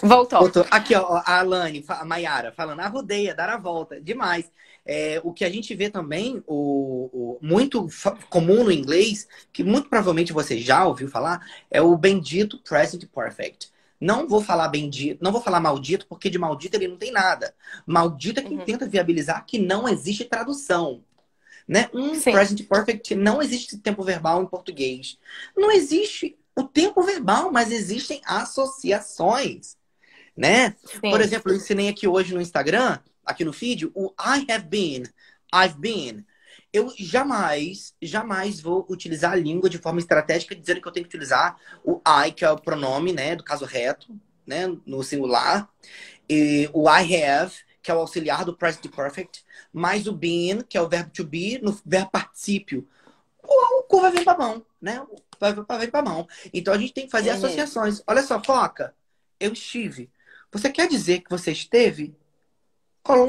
Voltou. Voltou. Aqui, ó, a Alane, a Maiara, falando, a rodeia, dar a volta. Demais. É, o que a gente vê também, o, o, muito comum no inglês, que muito provavelmente você já ouviu falar, é o bendito present perfect. Não vou falar bendito, não vou falar maldito, porque de maldito ele não tem nada. Maldito é quem uhum. tenta viabilizar que não existe tradução. Né? Um Sim. present perfect não existe tempo verbal em português. Não existe o tempo verbal, mas existem associações. Né? Por exemplo, eu ensinei aqui hoje no Instagram, aqui no feed, o I have been, I've been. Eu jamais, jamais vou utilizar a língua de forma estratégica, dizendo que eu tenho que utilizar o I, que é o pronome, né, do caso reto, né, no singular, e o I have, que é o auxiliar do present perfect, mais o been, que é o verbo to be, no verbo particípio. O, o cu vai vir pra mão, né? Vai, vai vir pra mão. Então a gente tem que fazer uhum. associações. Olha só, foca. Eu estive. Você quer dizer que você esteve?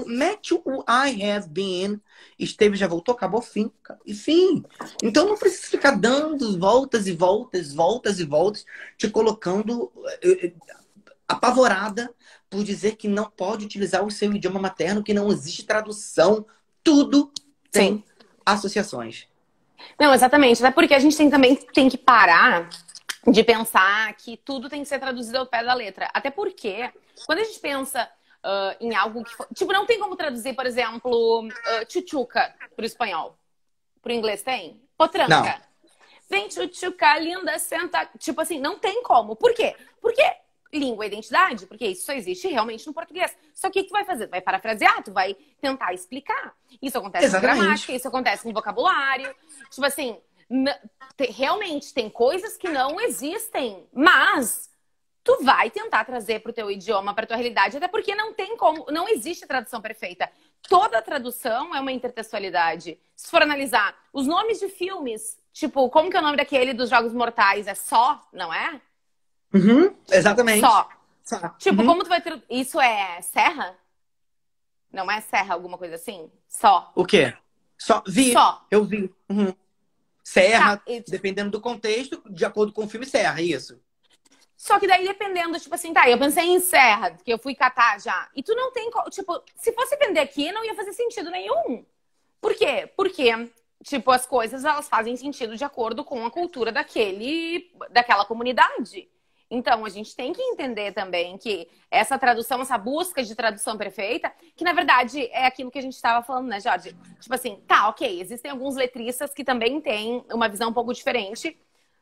Mete o I have been. Esteve, já voltou, acabou, fim. E fim. Então não precisa ficar dando voltas e voltas, voltas e voltas, te colocando eh, eh, apavorada por dizer que não pode utilizar o seu idioma materno, que não existe tradução. Tudo tem Sim. associações. Não, exatamente. Até porque a gente tem, também tem que parar de pensar que tudo tem que ser traduzido ao pé da letra. Até porque, quando a gente pensa uh, em algo que. For... Tipo, não tem como traduzir, por exemplo, uh, chuchuca pro espanhol. Pro inglês tem? Potranca. Não. Vem chuchuca, linda, senta. Tipo assim, não tem como. Por quê? Porque língua e identidade, porque isso só existe realmente no português. Só que o que tu vai fazer? Tu vai parafrasear, tu vai tentar explicar. Isso acontece Exatamente. com gramática, isso acontece com vocabulário. Tipo assim, realmente tem coisas que não existem, mas tu vai tentar trazer para o teu idioma, para tua realidade, até porque não tem como, não existe tradução perfeita. Toda tradução é uma intertextualidade. Se for analisar os nomes de filmes, tipo, como que é o nome daquele dos Jogos Mortais? É só, não é? Uhum, exatamente. Só. só. Tipo, uhum. como tu vai ter. Isso é serra? Não é serra, alguma coisa assim? Só. O quê? Só. Vi. Só. Eu vi. Uhum. Serra, tá, dependendo do contexto, de acordo com o filme, serra, isso. Só que daí, dependendo, tipo assim, tá, eu pensei em serra, que eu fui catar já. E tu não tem, tipo, se fosse vender aqui, não ia fazer sentido nenhum. Por quê? Porque, tipo, as coisas, elas fazem sentido de acordo com a cultura daquele, daquela comunidade. Então, a gente tem que entender também que essa tradução, essa busca de tradução perfeita, que na verdade é aquilo que a gente estava falando, né, Jorge? Tipo assim, tá, ok, existem alguns letristas que também têm uma visão um pouco diferente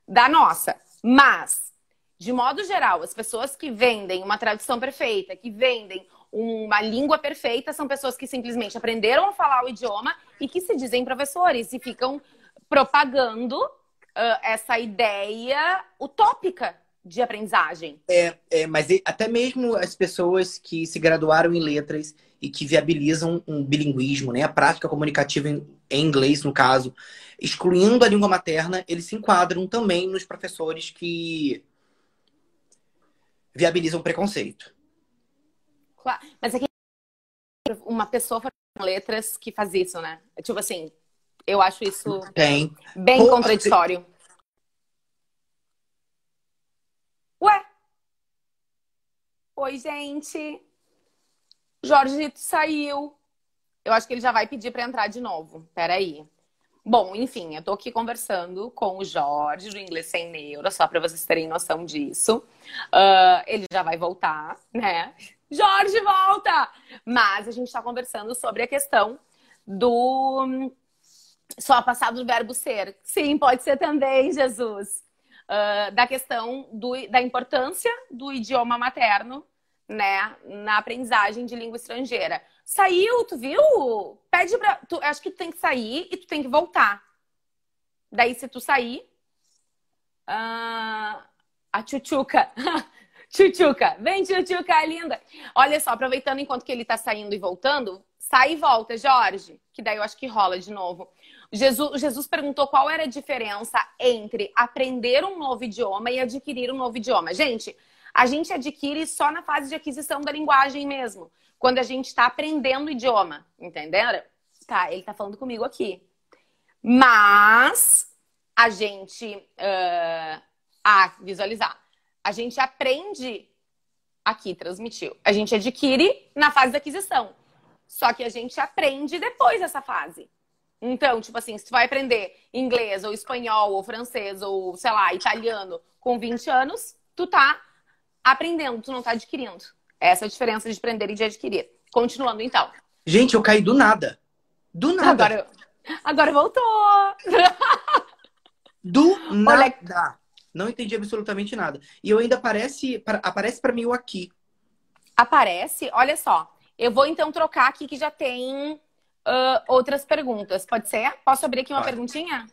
da nossa. Mas, de modo geral, as pessoas que vendem uma tradução perfeita, que vendem uma língua perfeita, são pessoas que simplesmente aprenderam a falar o idioma e que se dizem professores e ficam propagando uh, essa ideia utópica de aprendizagem. É, é, mas até mesmo as pessoas que se graduaram em letras e que viabilizam um bilinguismo, né, a prática comunicativa em, em inglês, no caso, excluindo a língua materna, eles se enquadram também nos professores que viabilizam preconceito. Claro, mas é que uma pessoa com letras que faz isso, né? Tipo assim, eu acho isso Tem. bem Pô, contraditório. Ué? Oi, gente. Jorge saiu. Eu acho que ele já vai pedir para entrar de novo. Peraí. Bom, enfim, eu tô aqui conversando com o Jorge do Inglês Sem Neuro, só para vocês terem noção disso. Uh, ele já vai voltar, né? Jorge, volta! Mas a gente está conversando sobre a questão do só passado do verbo ser. Sim, pode ser também, Jesus uh, da questão do, da importância do idioma materno, né, na aprendizagem de língua estrangeira. Saiu, tu viu? Pede pra. Tu, acho que tu tem que sair e tu tem que voltar. Daí, se tu sair. Uh, a tchutchuca. tchutchuca. Vem, tchutchuca, linda. Olha só, aproveitando enquanto que ele tá saindo e voltando, sai e volta, Jorge. Que daí eu acho que rola de novo. Jesus, Jesus perguntou qual era a diferença entre aprender um novo idioma e adquirir um novo idioma. Gente, a gente adquire só na fase de aquisição da linguagem mesmo. Quando a gente está aprendendo o idioma, entenderam? Tá, ele está falando comigo aqui. Mas a gente. Uh, ah, visualizar. A gente aprende aqui, transmitiu. A gente adquire na fase da aquisição. Só que a gente aprende depois dessa fase. Então, tipo assim, se tu vai aprender inglês, ou espanhol, ou francês, ou, sei lá, italiano com 20 anos, tu tá aprendendo, tu não tá adquirindo. Essa é a diferença de aprender e de adquirir. Continuando, então. Gente, eu caí do nada. Do nada. Agora, agora voltou. Do nada. Olha... Não entendi absolutamente nada. E eu ainda aparece, aparece para mim o aqui. Aparece? Olha só. Eu vou então trocar aqui que já tem uh, outras perguntas. Pode ser? Posso abrir aqui uma Pode. perguntinha?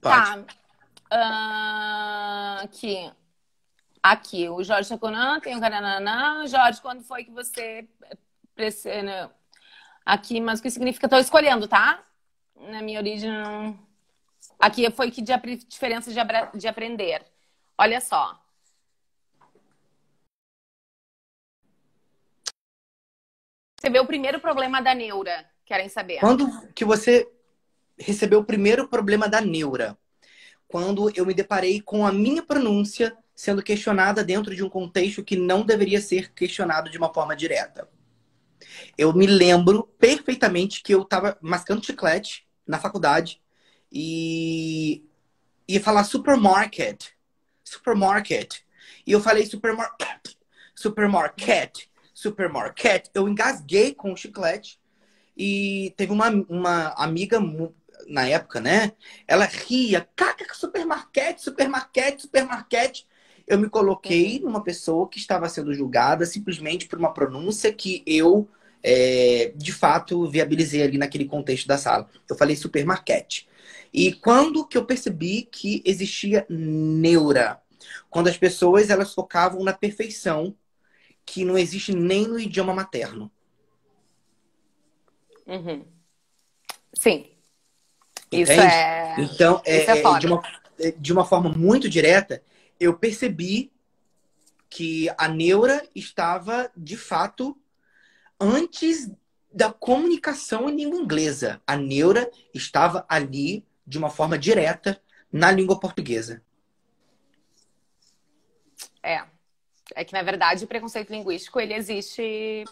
Pode. Tá. Uh, aqui. Aqui, o Jorge Chaconã tem o Carananã. Jorge, quando foi que você. Aqui, mas o que significa? Estou escolhendo, tá? Na minha origem. Aqui foi que de diferença de, de aprender. Olha só. Você vê o primeiro problema da neura, querem saber? Quando que você recebeu o primeiro problema da neura? Quando eu me deparei com a minha pronúncia sendo questionada dentro de um contexto que não deveria ser questionado de uma forma direta. Eu me lembro perfeitamente que eu estava mascando chiclete na faculdade e ia falar supermarket. Supermarket. E eu falei supermarket. Supermarket. Supermarket. Eu engasguei com o chiclete. E teve uma, uma amiga na época, né? Ela ria, caca, supermarket, supermarket, supermarket. Eu me coloquei numa pessoa que estava sendo julgada simplesmente por uma pronúncia que eu, é, de fato, viabilizei ali naquele contexto da sala. Eu falei supermarket. E quando que eu percebi que existia neura? Quando as pessoas elas focavam na perfeição, que não existe nem no idioma materno. Uhum. Sim. Isso é. Então, é, Isso é, é de, uma, é, de uma forma muito direta, eu percebi que a neura estava, de fato, antes da comunicação em língua inglesa. A neura estava ali de uma forma direta na língua portuguesa. É. É que, na verdade, o preconceito linguístico, ele existe...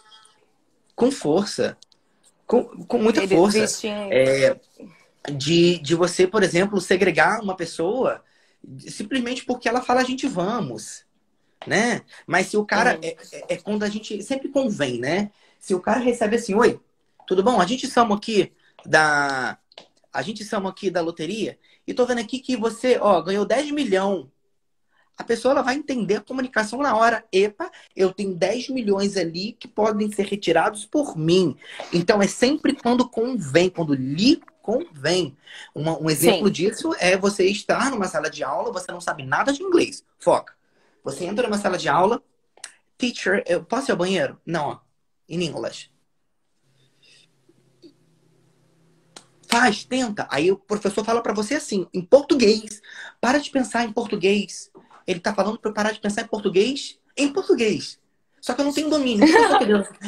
Com força. Com, com muita força. É, de, de você, por exemplo, segregar uma pessoa simplesmente porque ela fala a gente vamos, né? Mas se o cara... Uhum. É, é, é, quando a gente... Sempre convém, né? Se o cara recebe assim, oi, tudo bom? A gente somos aqui da a gente chama aqui da loteria e tô vendo aqui que você, ó, ganhou 10 milhões. A pessoa ela vai entender a comunicação na hora. Epa, eu tenho 10 milhões ali que podem ser retirados por mim. Então é sempre quando convém, quando lhe convém. Uma, um exemplo Sim. disso é você estar numa sala de aula, você não sabe nada de inglês. Foca. Você entra numa sala de aula, teacher, eu posso ir ao banheiro? Não, ó, in English. Faz, tenta. Aí o professor fala para você assim, em português. Para de pensar em português. Ele tá falando para eu parar de pensar em português em português. Só que eu não tenho domínio.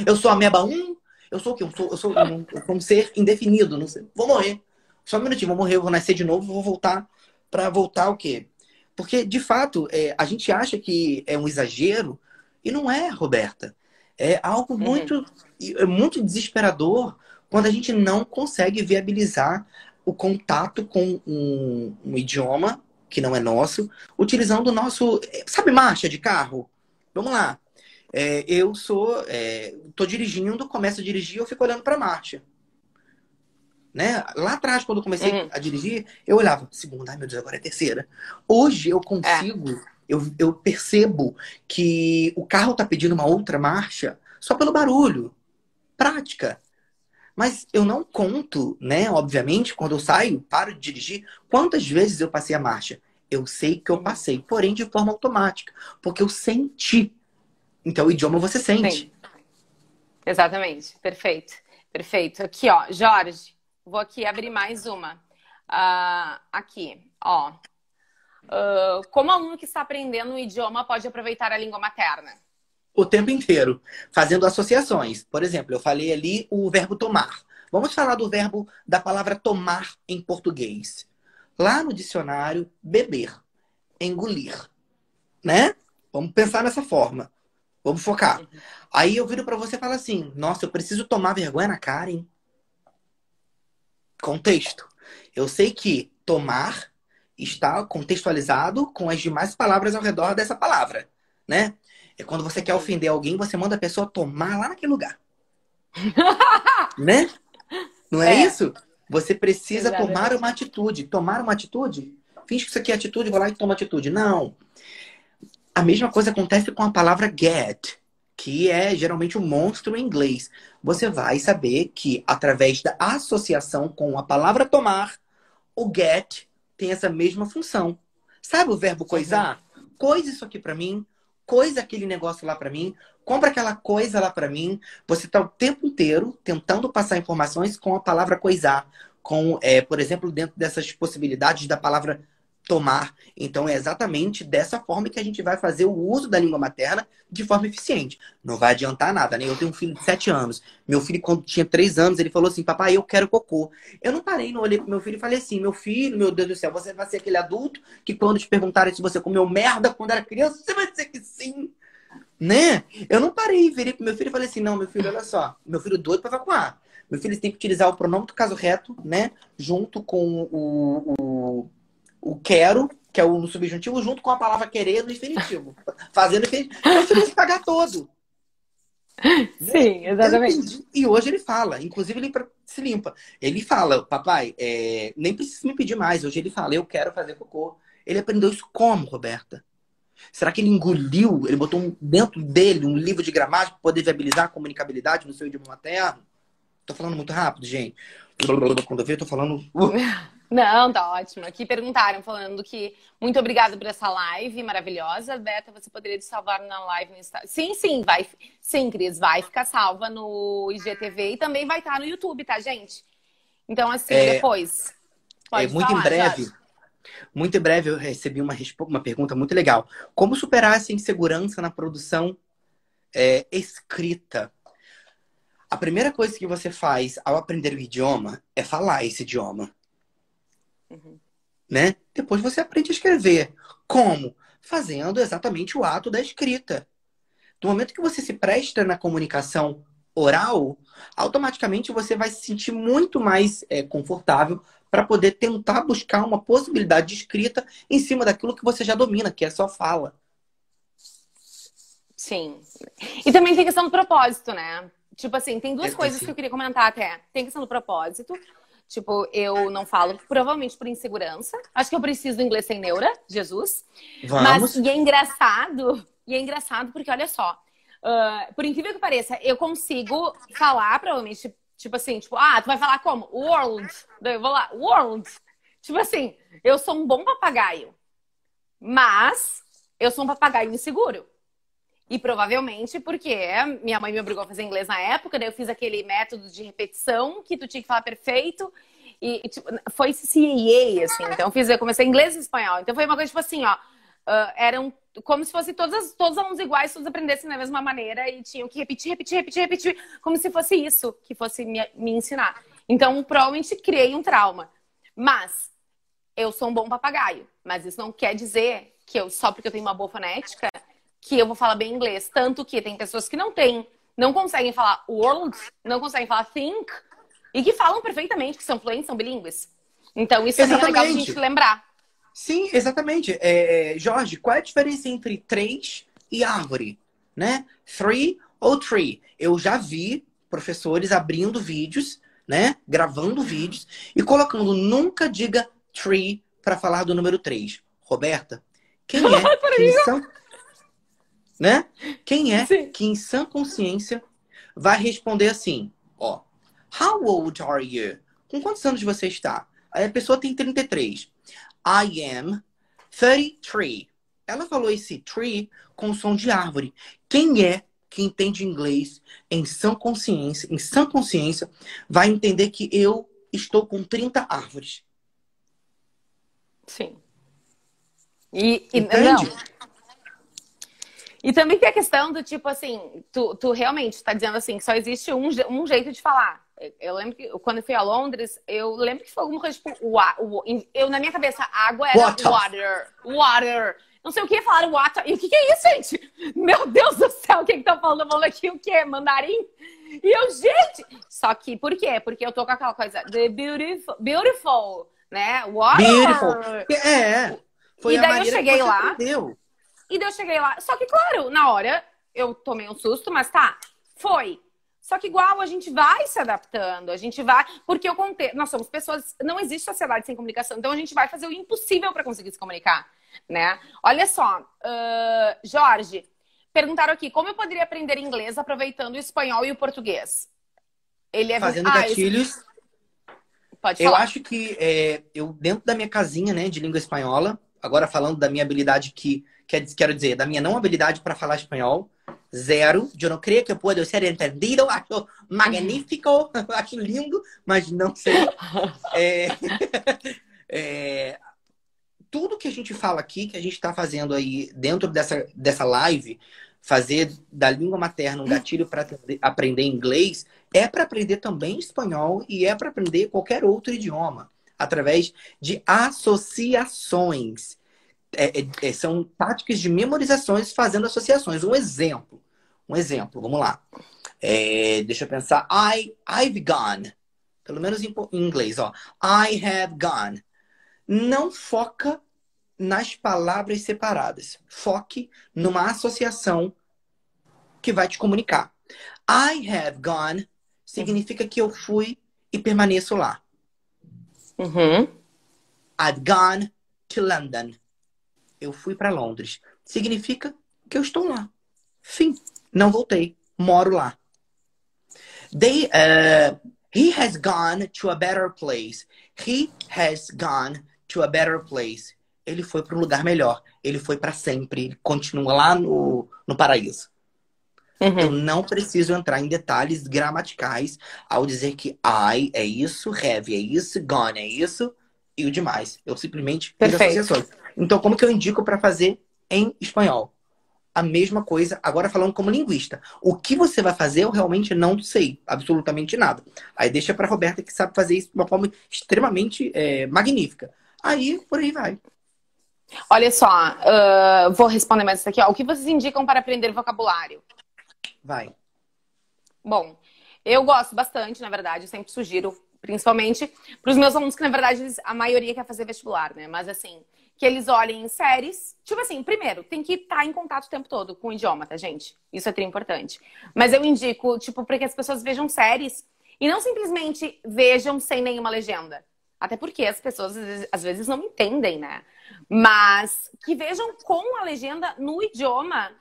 Eu sou a meba 1, eu sou o quê? Eu sou, eu sou, um, eu sou um ser indefinido. Não sei. Vou morrer. Só um minutinho, vou morrer, vou nascer de novo, vou voltar para voltar o quê? Porque, de fato, é, a gente acha que é um exagero e não é, Roberta. É algo uhum. muito, uhum. muito desesperador quando a gente não consegue viabilizar o contato com um, um idioma que não é nosso, utilizando o nosso. Sabe, marcha de carro? Vamos lá. É, eu sou. É, tô dirigindo, começo a dirigir, eu fico olhando para a marcha. Né? Lá atrás, quando eu comecei uhum. a dirigir, eu olhava, segunda, ai meu Deus, agora é terceira. Hoje eu consigo, é. eu, eu percebo que o carro tá pedindo uma outra marcha só pelo barulho. Prática. Mas eu não conto, né? Obviamente, quando eu saio, paro de dirigir, quantas vezes eu passei a marcha. Eu sei que eu passei, porém de forma automática, porque eu senti. Então, o idioma você sente. Sim. Exatamente, perfeito, perfeito. Aqui, ó, Jorge, vou aqui abrir mais uma. Uh, aqui, ó. Uh, como aluno que está aprendendo um idioma pode aproveitar a língua materna? O tempo inteiro, fazendo associações. Por exemplo, eu falei ali o verbo tomar. Vamos falar do verbo da palavra tomar em português. Lá no dicionário, beber, engolir, né? Vamos pensar nessa forma. Vamos focar. Aí eu viro para você e falo assim: Nossa, eu preciso tomar vergonha na cara, hein? Contexto. Eu sei que tomar está contextualizado com as demais palavras ao redor dessa palavra, né? É quando você quer ofender alguém, você manda a pessoa tomar lá naquele lugar. né? Não é, é, isso? Você precisa Exatamente. tomar uma atitude. Tomar uma atitude? Finge que isso aqui é atitude, vou lá e toma atitude. Não. A mesma coisa acontece com a palavra get, que é geralmente um monstro em inglês. Você vai saber que, através da associação com a palavra tomar, o get tem essa mesma função. Sabe o verbo coisar? Coisa isso aqui para mim, coisa aquele negócio lá para mim, compra aquela coisa lá para mim. Você está o tempo inteiro tentando passar informações com a palavra coisar, com, é, por exemplo, dentro dessas possibilidades da palavra tomar. Então é exatamente dessa forma que a gente vai fazer o uso da língua materna de forma eficiente. Não vai adiantar nada, né? Eu tenho um filho de 7 anos. Meu filho, quando tinha 3 anos, ele falou assim: Papai, eu quero cocô. Eu não parei, não olhei pro meu filho e falei assim: Meu filho, meu Deus do céu, você vai ser aquele adulto que quando te perguntarem se você comeu merda quando era criança, você vai dizer que sim. Né? Eu não parei, virei pro meu filho e falei assim: Não, meu filho, olha só. Meu filho doido pra evacuar. Meu filho tem que utilizar o pronome do caso reto, né? Junto com o, o o quero, que é o no subjuntivo, junto com a palavra querer no infinitivo. Fazendo infinitivo. Então você tem que pagar todo. Sim, exatamente. E hoje ele fala, inclusive ele se limpa. Ele fala, papai, é, nem precisa me pedir mais. Hoje ele fala, eu quero fazer cocô. Ele aprendeu isso como, Roberta? Será que ele engoliu, ele botou dentro dele um livro de gramática para poder viabilizar a comunicabilidade no seu idioma materno? Tô falando muito rápido, gente. Quando eu vejo, eu tô falando. Uh. Não, tá ótimo. Aqui perguntaram, falando que muito obrigada por essa live maravilhosa. Beta, você poderia te salvar na live no Instagram? Sim, sim, vai. Sim, Cris, vai ficar salva no IGTV e também vai estar no YouTube, tá, gente? Então, assim, é, depois. Pode é, muito falar, em breve. Jorge. Muito em breve eu recebi uma, uma pergunta muito legal. Como superar essa insegurança na produção é, escrita? A primeira coisa que você faz ao aprender o idioma é falar esse idioma. Uhum. Né? Depois você aprende a escrever. Como? Fazendo exatamente o ato da escrita. Do momento que você se presta na comunicação oral, automaticamente você vai se sentir muito mais é, confortável para poder tentar buscar uma possibilidade de escrita em cima daquilo que você já domina, que é só fala. Sim. E também tem questão do propósito, né? Tipo assim, tem duas é, coisas que eu queria comentar até. Tem questão do propósito Tipo, eu não falo, provavelmente por insegurança. Acho que eu preciso do inglês sem neura, Jesus. Vamos. Mas, e é engraçado, e é engraçado porque, olha só, uh, por incrível que pareça, eu consigo falar, provavelmente, tipo assim, tipo, ah, tu vai falar como? World. Eu vou lá, world. Tipo assim, eu sou um bom papagaio. Mas eu sou um papagaio inseguro. E provavelmente porque minha mãe me obrigou a fazer inglês na época, daí eu fiz aquele método de repetição que tu tinha que falar perfeito. E, tipo, foi CAA, assim. Então eu fiz, eu comecei inglês e espanhol. Então foi uma coisa tipo assim, ó. Uh, eram como se fosse todos os alunos iguais, todos aprendessem da mesma maneira e tinham que repetir, repetir, repetir, repetir, como se fosse isso que fosse me, me ensinar. Então, provavelmente criei um trauma. Mas eu sou um bom papagaio. Mas isso não quer dizer que eu, só porque eu tenho uma boa fonética, que eu vou falar bem inglês. Tanto que tem pessoas que não têm, não conseguem falar world, não conseguem falar think, e que falam perfeitamente, que são fluentes, são bilíngues. Então, isso exatamente. é legal a gente lembrar. Sim, exatamente. É, é, Jorge, qual é a diferença entre três e árvore? Né? Three ou tree? Eu já vi professores abrindo vídeos, né? Gravando vídeos e colocando nunca diga tree para falar do número 3. Roberta, quem é que são né? Quem é Sim. que em sã consciência vai responder assim, ó, How old are you? Com quantos anos você está? Aí a pessoa tem 33. I am 33. Ela falou esse tree com som de árvore. Quem é que entende inglês em sã consciência, em sã consciência, vai entender que eu estou com 30 árvores. Sim. E, e não, e também tem a questão do tipo assim, tu, tu realmente está dizendo assim, que só existe um, um jeito de falar. Eu lembro que quando eu fui a Londres, eu lembro que foi alguma coisa tipo, o, o, eu na minha cabeça, água era water. water, water. não sei o que, falaram what. E o que, que é isso, gente? Meu Deus do céu, o que que tá falando? Falando aqui o quê? Mandarim? E eu, gente! Só que, por quê? Porque eu tô com aquela coisa, the beautiful, beautiful né? Water. Beautiful. É, foi E a daí eu cheguei lá. aprendeu. E daí eu cheguei lá. Só que, claro, na hora eu tomei um susto, mas tá, foi. Só que igual a gente vai se adaptando, a gente vai. Porque eu contei. Nós somos pessoas. Não existe sociedade sem comunicação. Então a gente vai fazer o impossível para conseguir se comunicar. Né? Olha só, ah, Jorge, perguntaram aqui como eu poderia aprender inglês aproveitando o espanhol e o português. Ele é Fazendo Ah, esse- gatilhos. Pode Eu falar. acho que é, eu, dentro da minha casinha, né, de língua espanhola, agora falando da minha habilidade que, quer, quero dizer, da minha não habilidade para falar espanhol, zero. Eu não creio que eu possa ser entendido, acho magnífico, acho lindo, mas não sei. É, é, tudo que a gente fala aqui, que a gente está fazendo aí dentro dessa, dessa live, fazer da língua materna um gatilho para aprender inglês, é para aprender também espanhol e é para aprender qualquer outro idioma, através de associações. É, é, é, são táticas de memorizações fazendo associações. Um exemplo. Um exemplo, vamos lá. É, deixa eu pensar. I, I've gone. Pelo menos em, inglês, ó. I have gone. Não foca nas palavras separadas. Foque numa associação que vai te comunicar. I have gone significa que eu fui e permaneço lá. Uhum. I've gone to London. Eu fui para Londres. Significa que eu estou lá. Fim. Não voltei. Moro lá. They, uh, he has gone to a better place. He has gone to a better place. Ele foi para um lugar melhor. Ele foi para sempre. Ele continua lá no, no paraíso. Uhum. Eu não preciso entrar em detalhes gramaticais ao dizer que I é isso, have é isso, gone é isso e o demais. Eu simplesmente fiz Perfeito. associações. Então, como que eu indico para fazer em espanhol? A mesma coisa, agora falando como linguista. O que você vai fazer, eu realmente não sei absolutamente nada. Aí deixa para Roberta que sabe fazer isso de uma forma extremamente é, magnífica. Aí, por aí vai. Olha só, ah, vou responder mais isso aqui. Ó. O que vocês indicam para aprender vocabulário? Vai. Bom, eu gosto bastante, na verdade, eu sempre sugiro, principalmente para os meus alunos, que na verdade eles- a maioria quer fazer vestibular, né? Mas assim, que eles olhem em séries. Tipo assim, primeiro, tem que estar em contato o tempo todo com o idioma, tá, gente? Isso é importante. Mas eu indico, tipo, para que as pessoas vejam séries e não simplesmente vejam sem nenhuma legenda. Até porque as pessoas às vezes, não entendem, né? Mas que vejam com a legenda no idioma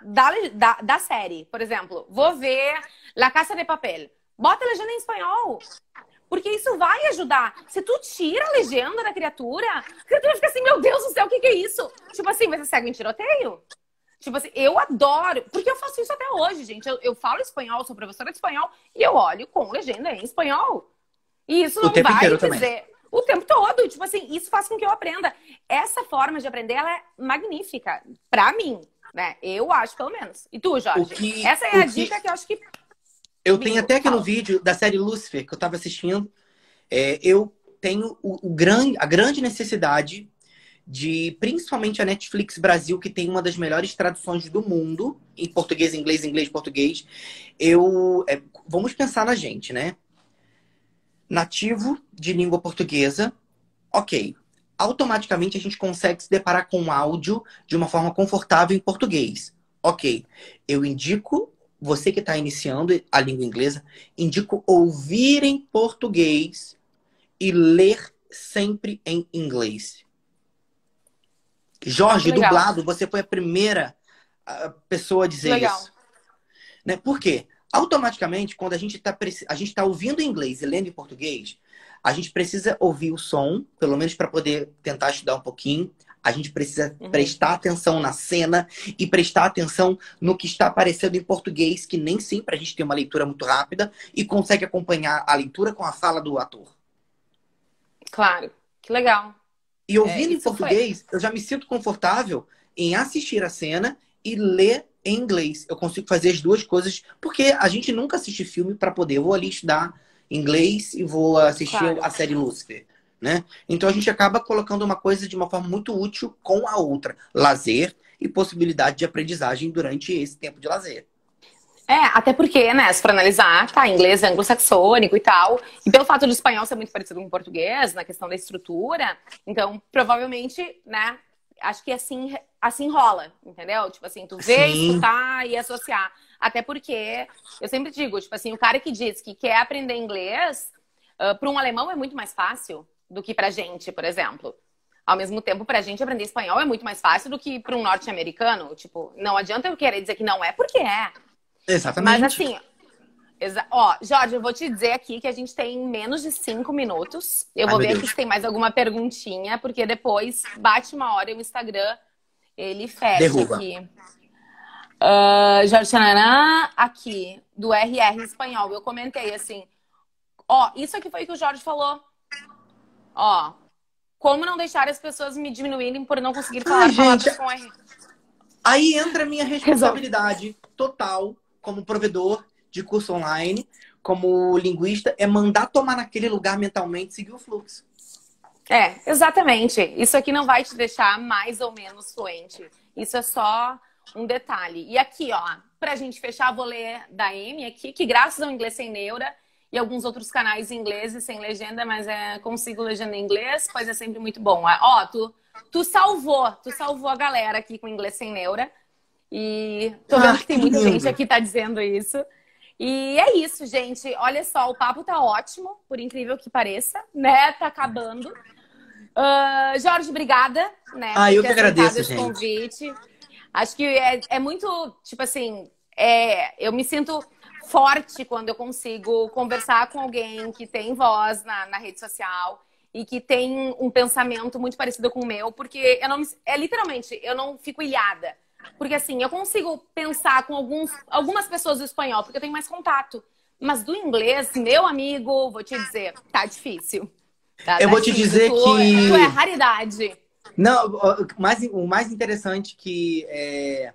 da, da, da série. Por exemplo, vou ver La Casa de Papel. Bota a legenda em espanhol. Porque isso vai ajudar. Se tu tira a legenda da criatura, a criatura fica assim, meu Deus do céu, o que, que é isso? Tipo assim, você segue em tiroteio? Tipo assim, eu adoro. Porque eu faço isso até hoje, gente. Eu, eu falo espanhol, sou professora de espanhol, e eu olho com legenda em espanhol. E isso O não vai inteiro também. dizer. O tempo todo. Tipo assim, isso faz com que eu aprenda. Essa forma de aprender, ela é magnífica. Pra mim, né? Eu acho, pelo menos. E tu, Jorge? Que- Essa é a que- dica que eu acho que. Eu Bingo, tenho até aqui no vídeo da série Lucifer, que eu tava assistindo, é, eu tenho o, o a grande necessidade de, principalmente a Netflix Brasil, que tem uma das melhores traduções do mundo, em português, inglês, inglês, português. Eu. é, vamos pensar na gente, né? Nativo de língua portuguesa, ok. Automaticamente a gente consegue se deparar com o áudio de uma forma confortável em português. Ok. Eu indico você que está iniciando a língua inglesa, indico ouvir em português e ler sempre em inglês. Jorge, Legal. dublado, você foi a primeira ah, pessoa a dizer Legal. isso. Né? Por quê? Automaticamente, quando a gente está a gente tá ouvindo em inglês e lendo em português, a gente precisa ouvir o som, pelo menos para poder tentar estudar um pouquinho. A gente precisa Uhum. prestar atenção na cena e prestar atenção no que está aparecendo em português, que nem sempre a gente tem uma leitura muito rápida e consegue acompanhar a leitura com a fala do ator. Claro. Que legal. E ouvindo em isso foi. português, eu já me sinto confortável em assistir a cena e ler em inglês. Eu consigo fazer as duas coisas, porque a gente nunca assiste filme para poder. Eu vou ali estudar inglês e vou assistir Claro. a série Lucifer. Né? Então a gente acaba colocando uma coisa de uma forma muito útil com a outra, lazer e possibilidade de aprendizagem durante esse tempo de lazer. É, até porque, né, se for analisar, tá, inglês é anglo-saxônico e tal, e pelo fato do espanhol ser muito parecido com o português, na questão da estrutura, então, provavelmente, né, acho que assim, assim rola, entendeu? Tipo assim, tu vê, Sim. escutar e associar. Até porque, eu sempre digo, tipo assim, o cara que diz que quer aprender inglês, uh, para um alemão é muito mais fácil do que pra gente, por exemplo. Ao mesmo tempo, pra gente aprender espanhol é muito mais fácil do que para um norte-americano. Tipo, não adianta eu querer dizer que não é, porque é. Exatamente. Mas assim, exa ó, Jorge, eu vou te dizer aqui que a gente tem menos de cinco minutos. Eu Ai, vou ver Deus. aqui se tem mais alguma perguntinha, porque depois bate uma hora e o Instagram ele fecha Derruba. aqui. Uh, Jorge Chananã, aqui, do RR Espanhol. Eu comentei assim, ó, isso aqui foi o que o Jorge falou. Ó, como não deixar as pessoas me diminuírem por não conseguir falar Ai, gente, com R. Aí entra a minha responsabilidade Resolve. total como provedor de curso online, como linguista, é mandar tomar naquele lugar mentalmente, seguir o fluxo. É, exatamente. Isso aqui não vai te deixar mais ou menos fluente. Isso é só um detalhe. E aqui, ó, pra gente fechar, vou ler da Amy aqui, que graças ao Inglês Sem Neura e alguns outros canais ingleses sem legenda, mas é consigo legenda em inglês, pois é sempre muito bom. Ó, tu, tu salvou, tu salvou a galera aqui com Inglês Sem Neura. E tô vendo ah, que tem muita lindo. gente aqui tá dizendo isso. E é isso, gente. Olha só, o papo tá ótimo, por incrível que pareça, né? Tá acabando. Uh, Jorge, obrigada, né? Ah, eu que agradeço, esse gente. convite. Acho que é, é muito, tipo assim, é, eu me sinto forte quando eu consigo conversar com alguém que tem voz na, na rede social e que tem um pensamento muito parecido com o meu, porque eu não me, é literalmente, eu não fico ilhada. Porque assim, eu consigo pensar com alguns, algumas pessoas do espanhol, porque eu tenho mais contato. Mas do inglês, meu amigo, vou te dizer, tá difícil. Tá, eu tá vou te dizer tu, que. Tu é raridade. Não, o mais, o mais interessante que é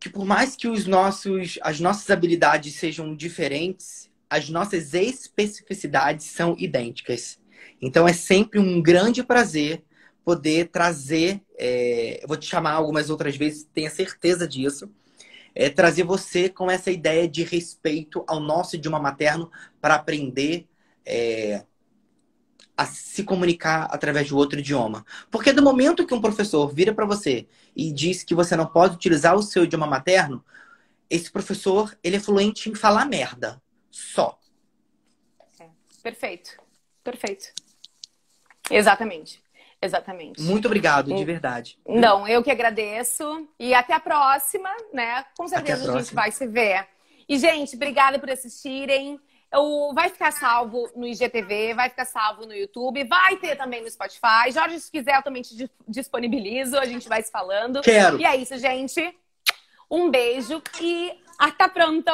que por mais que os nossos, as nossas habilidades sejam diferentes, as nossas especificidades são idênticas. Então é sempre um grande prazer poder trazer, é, eu vou te chamar algumas outras vezes, tenha certeza disso, é, trazer você com essa ideia de respeito ao nosso idioma materno para aprender é, a se comunicar através de outro idioma. Porque do momento que um professor vira para você e diz que você não pode utilizar o seu idioma materno, esse professor ele é fluente em falar merda, só. É, perfeito, perfeito. Exatamente. Exatamente. Muito obrigado, de verdade. Não, eu que agradeço. E até a próxima, né? Com certeza a, a gente vai se ver. E, gente, obrigada por assistirem. O, vai ficar salvo no IGTV, vai ficar salvo no YouTube, vai ter também no Spotify. Jorge, se quiser, eu também te disponibilizo, a gente vai se falando. Quero. E é isso, gente. Um beijo e até pronto.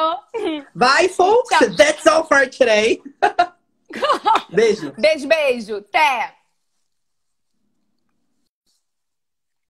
Bye, folks. Tchau. That's all for today. beijo. Beijo, beijo. Até.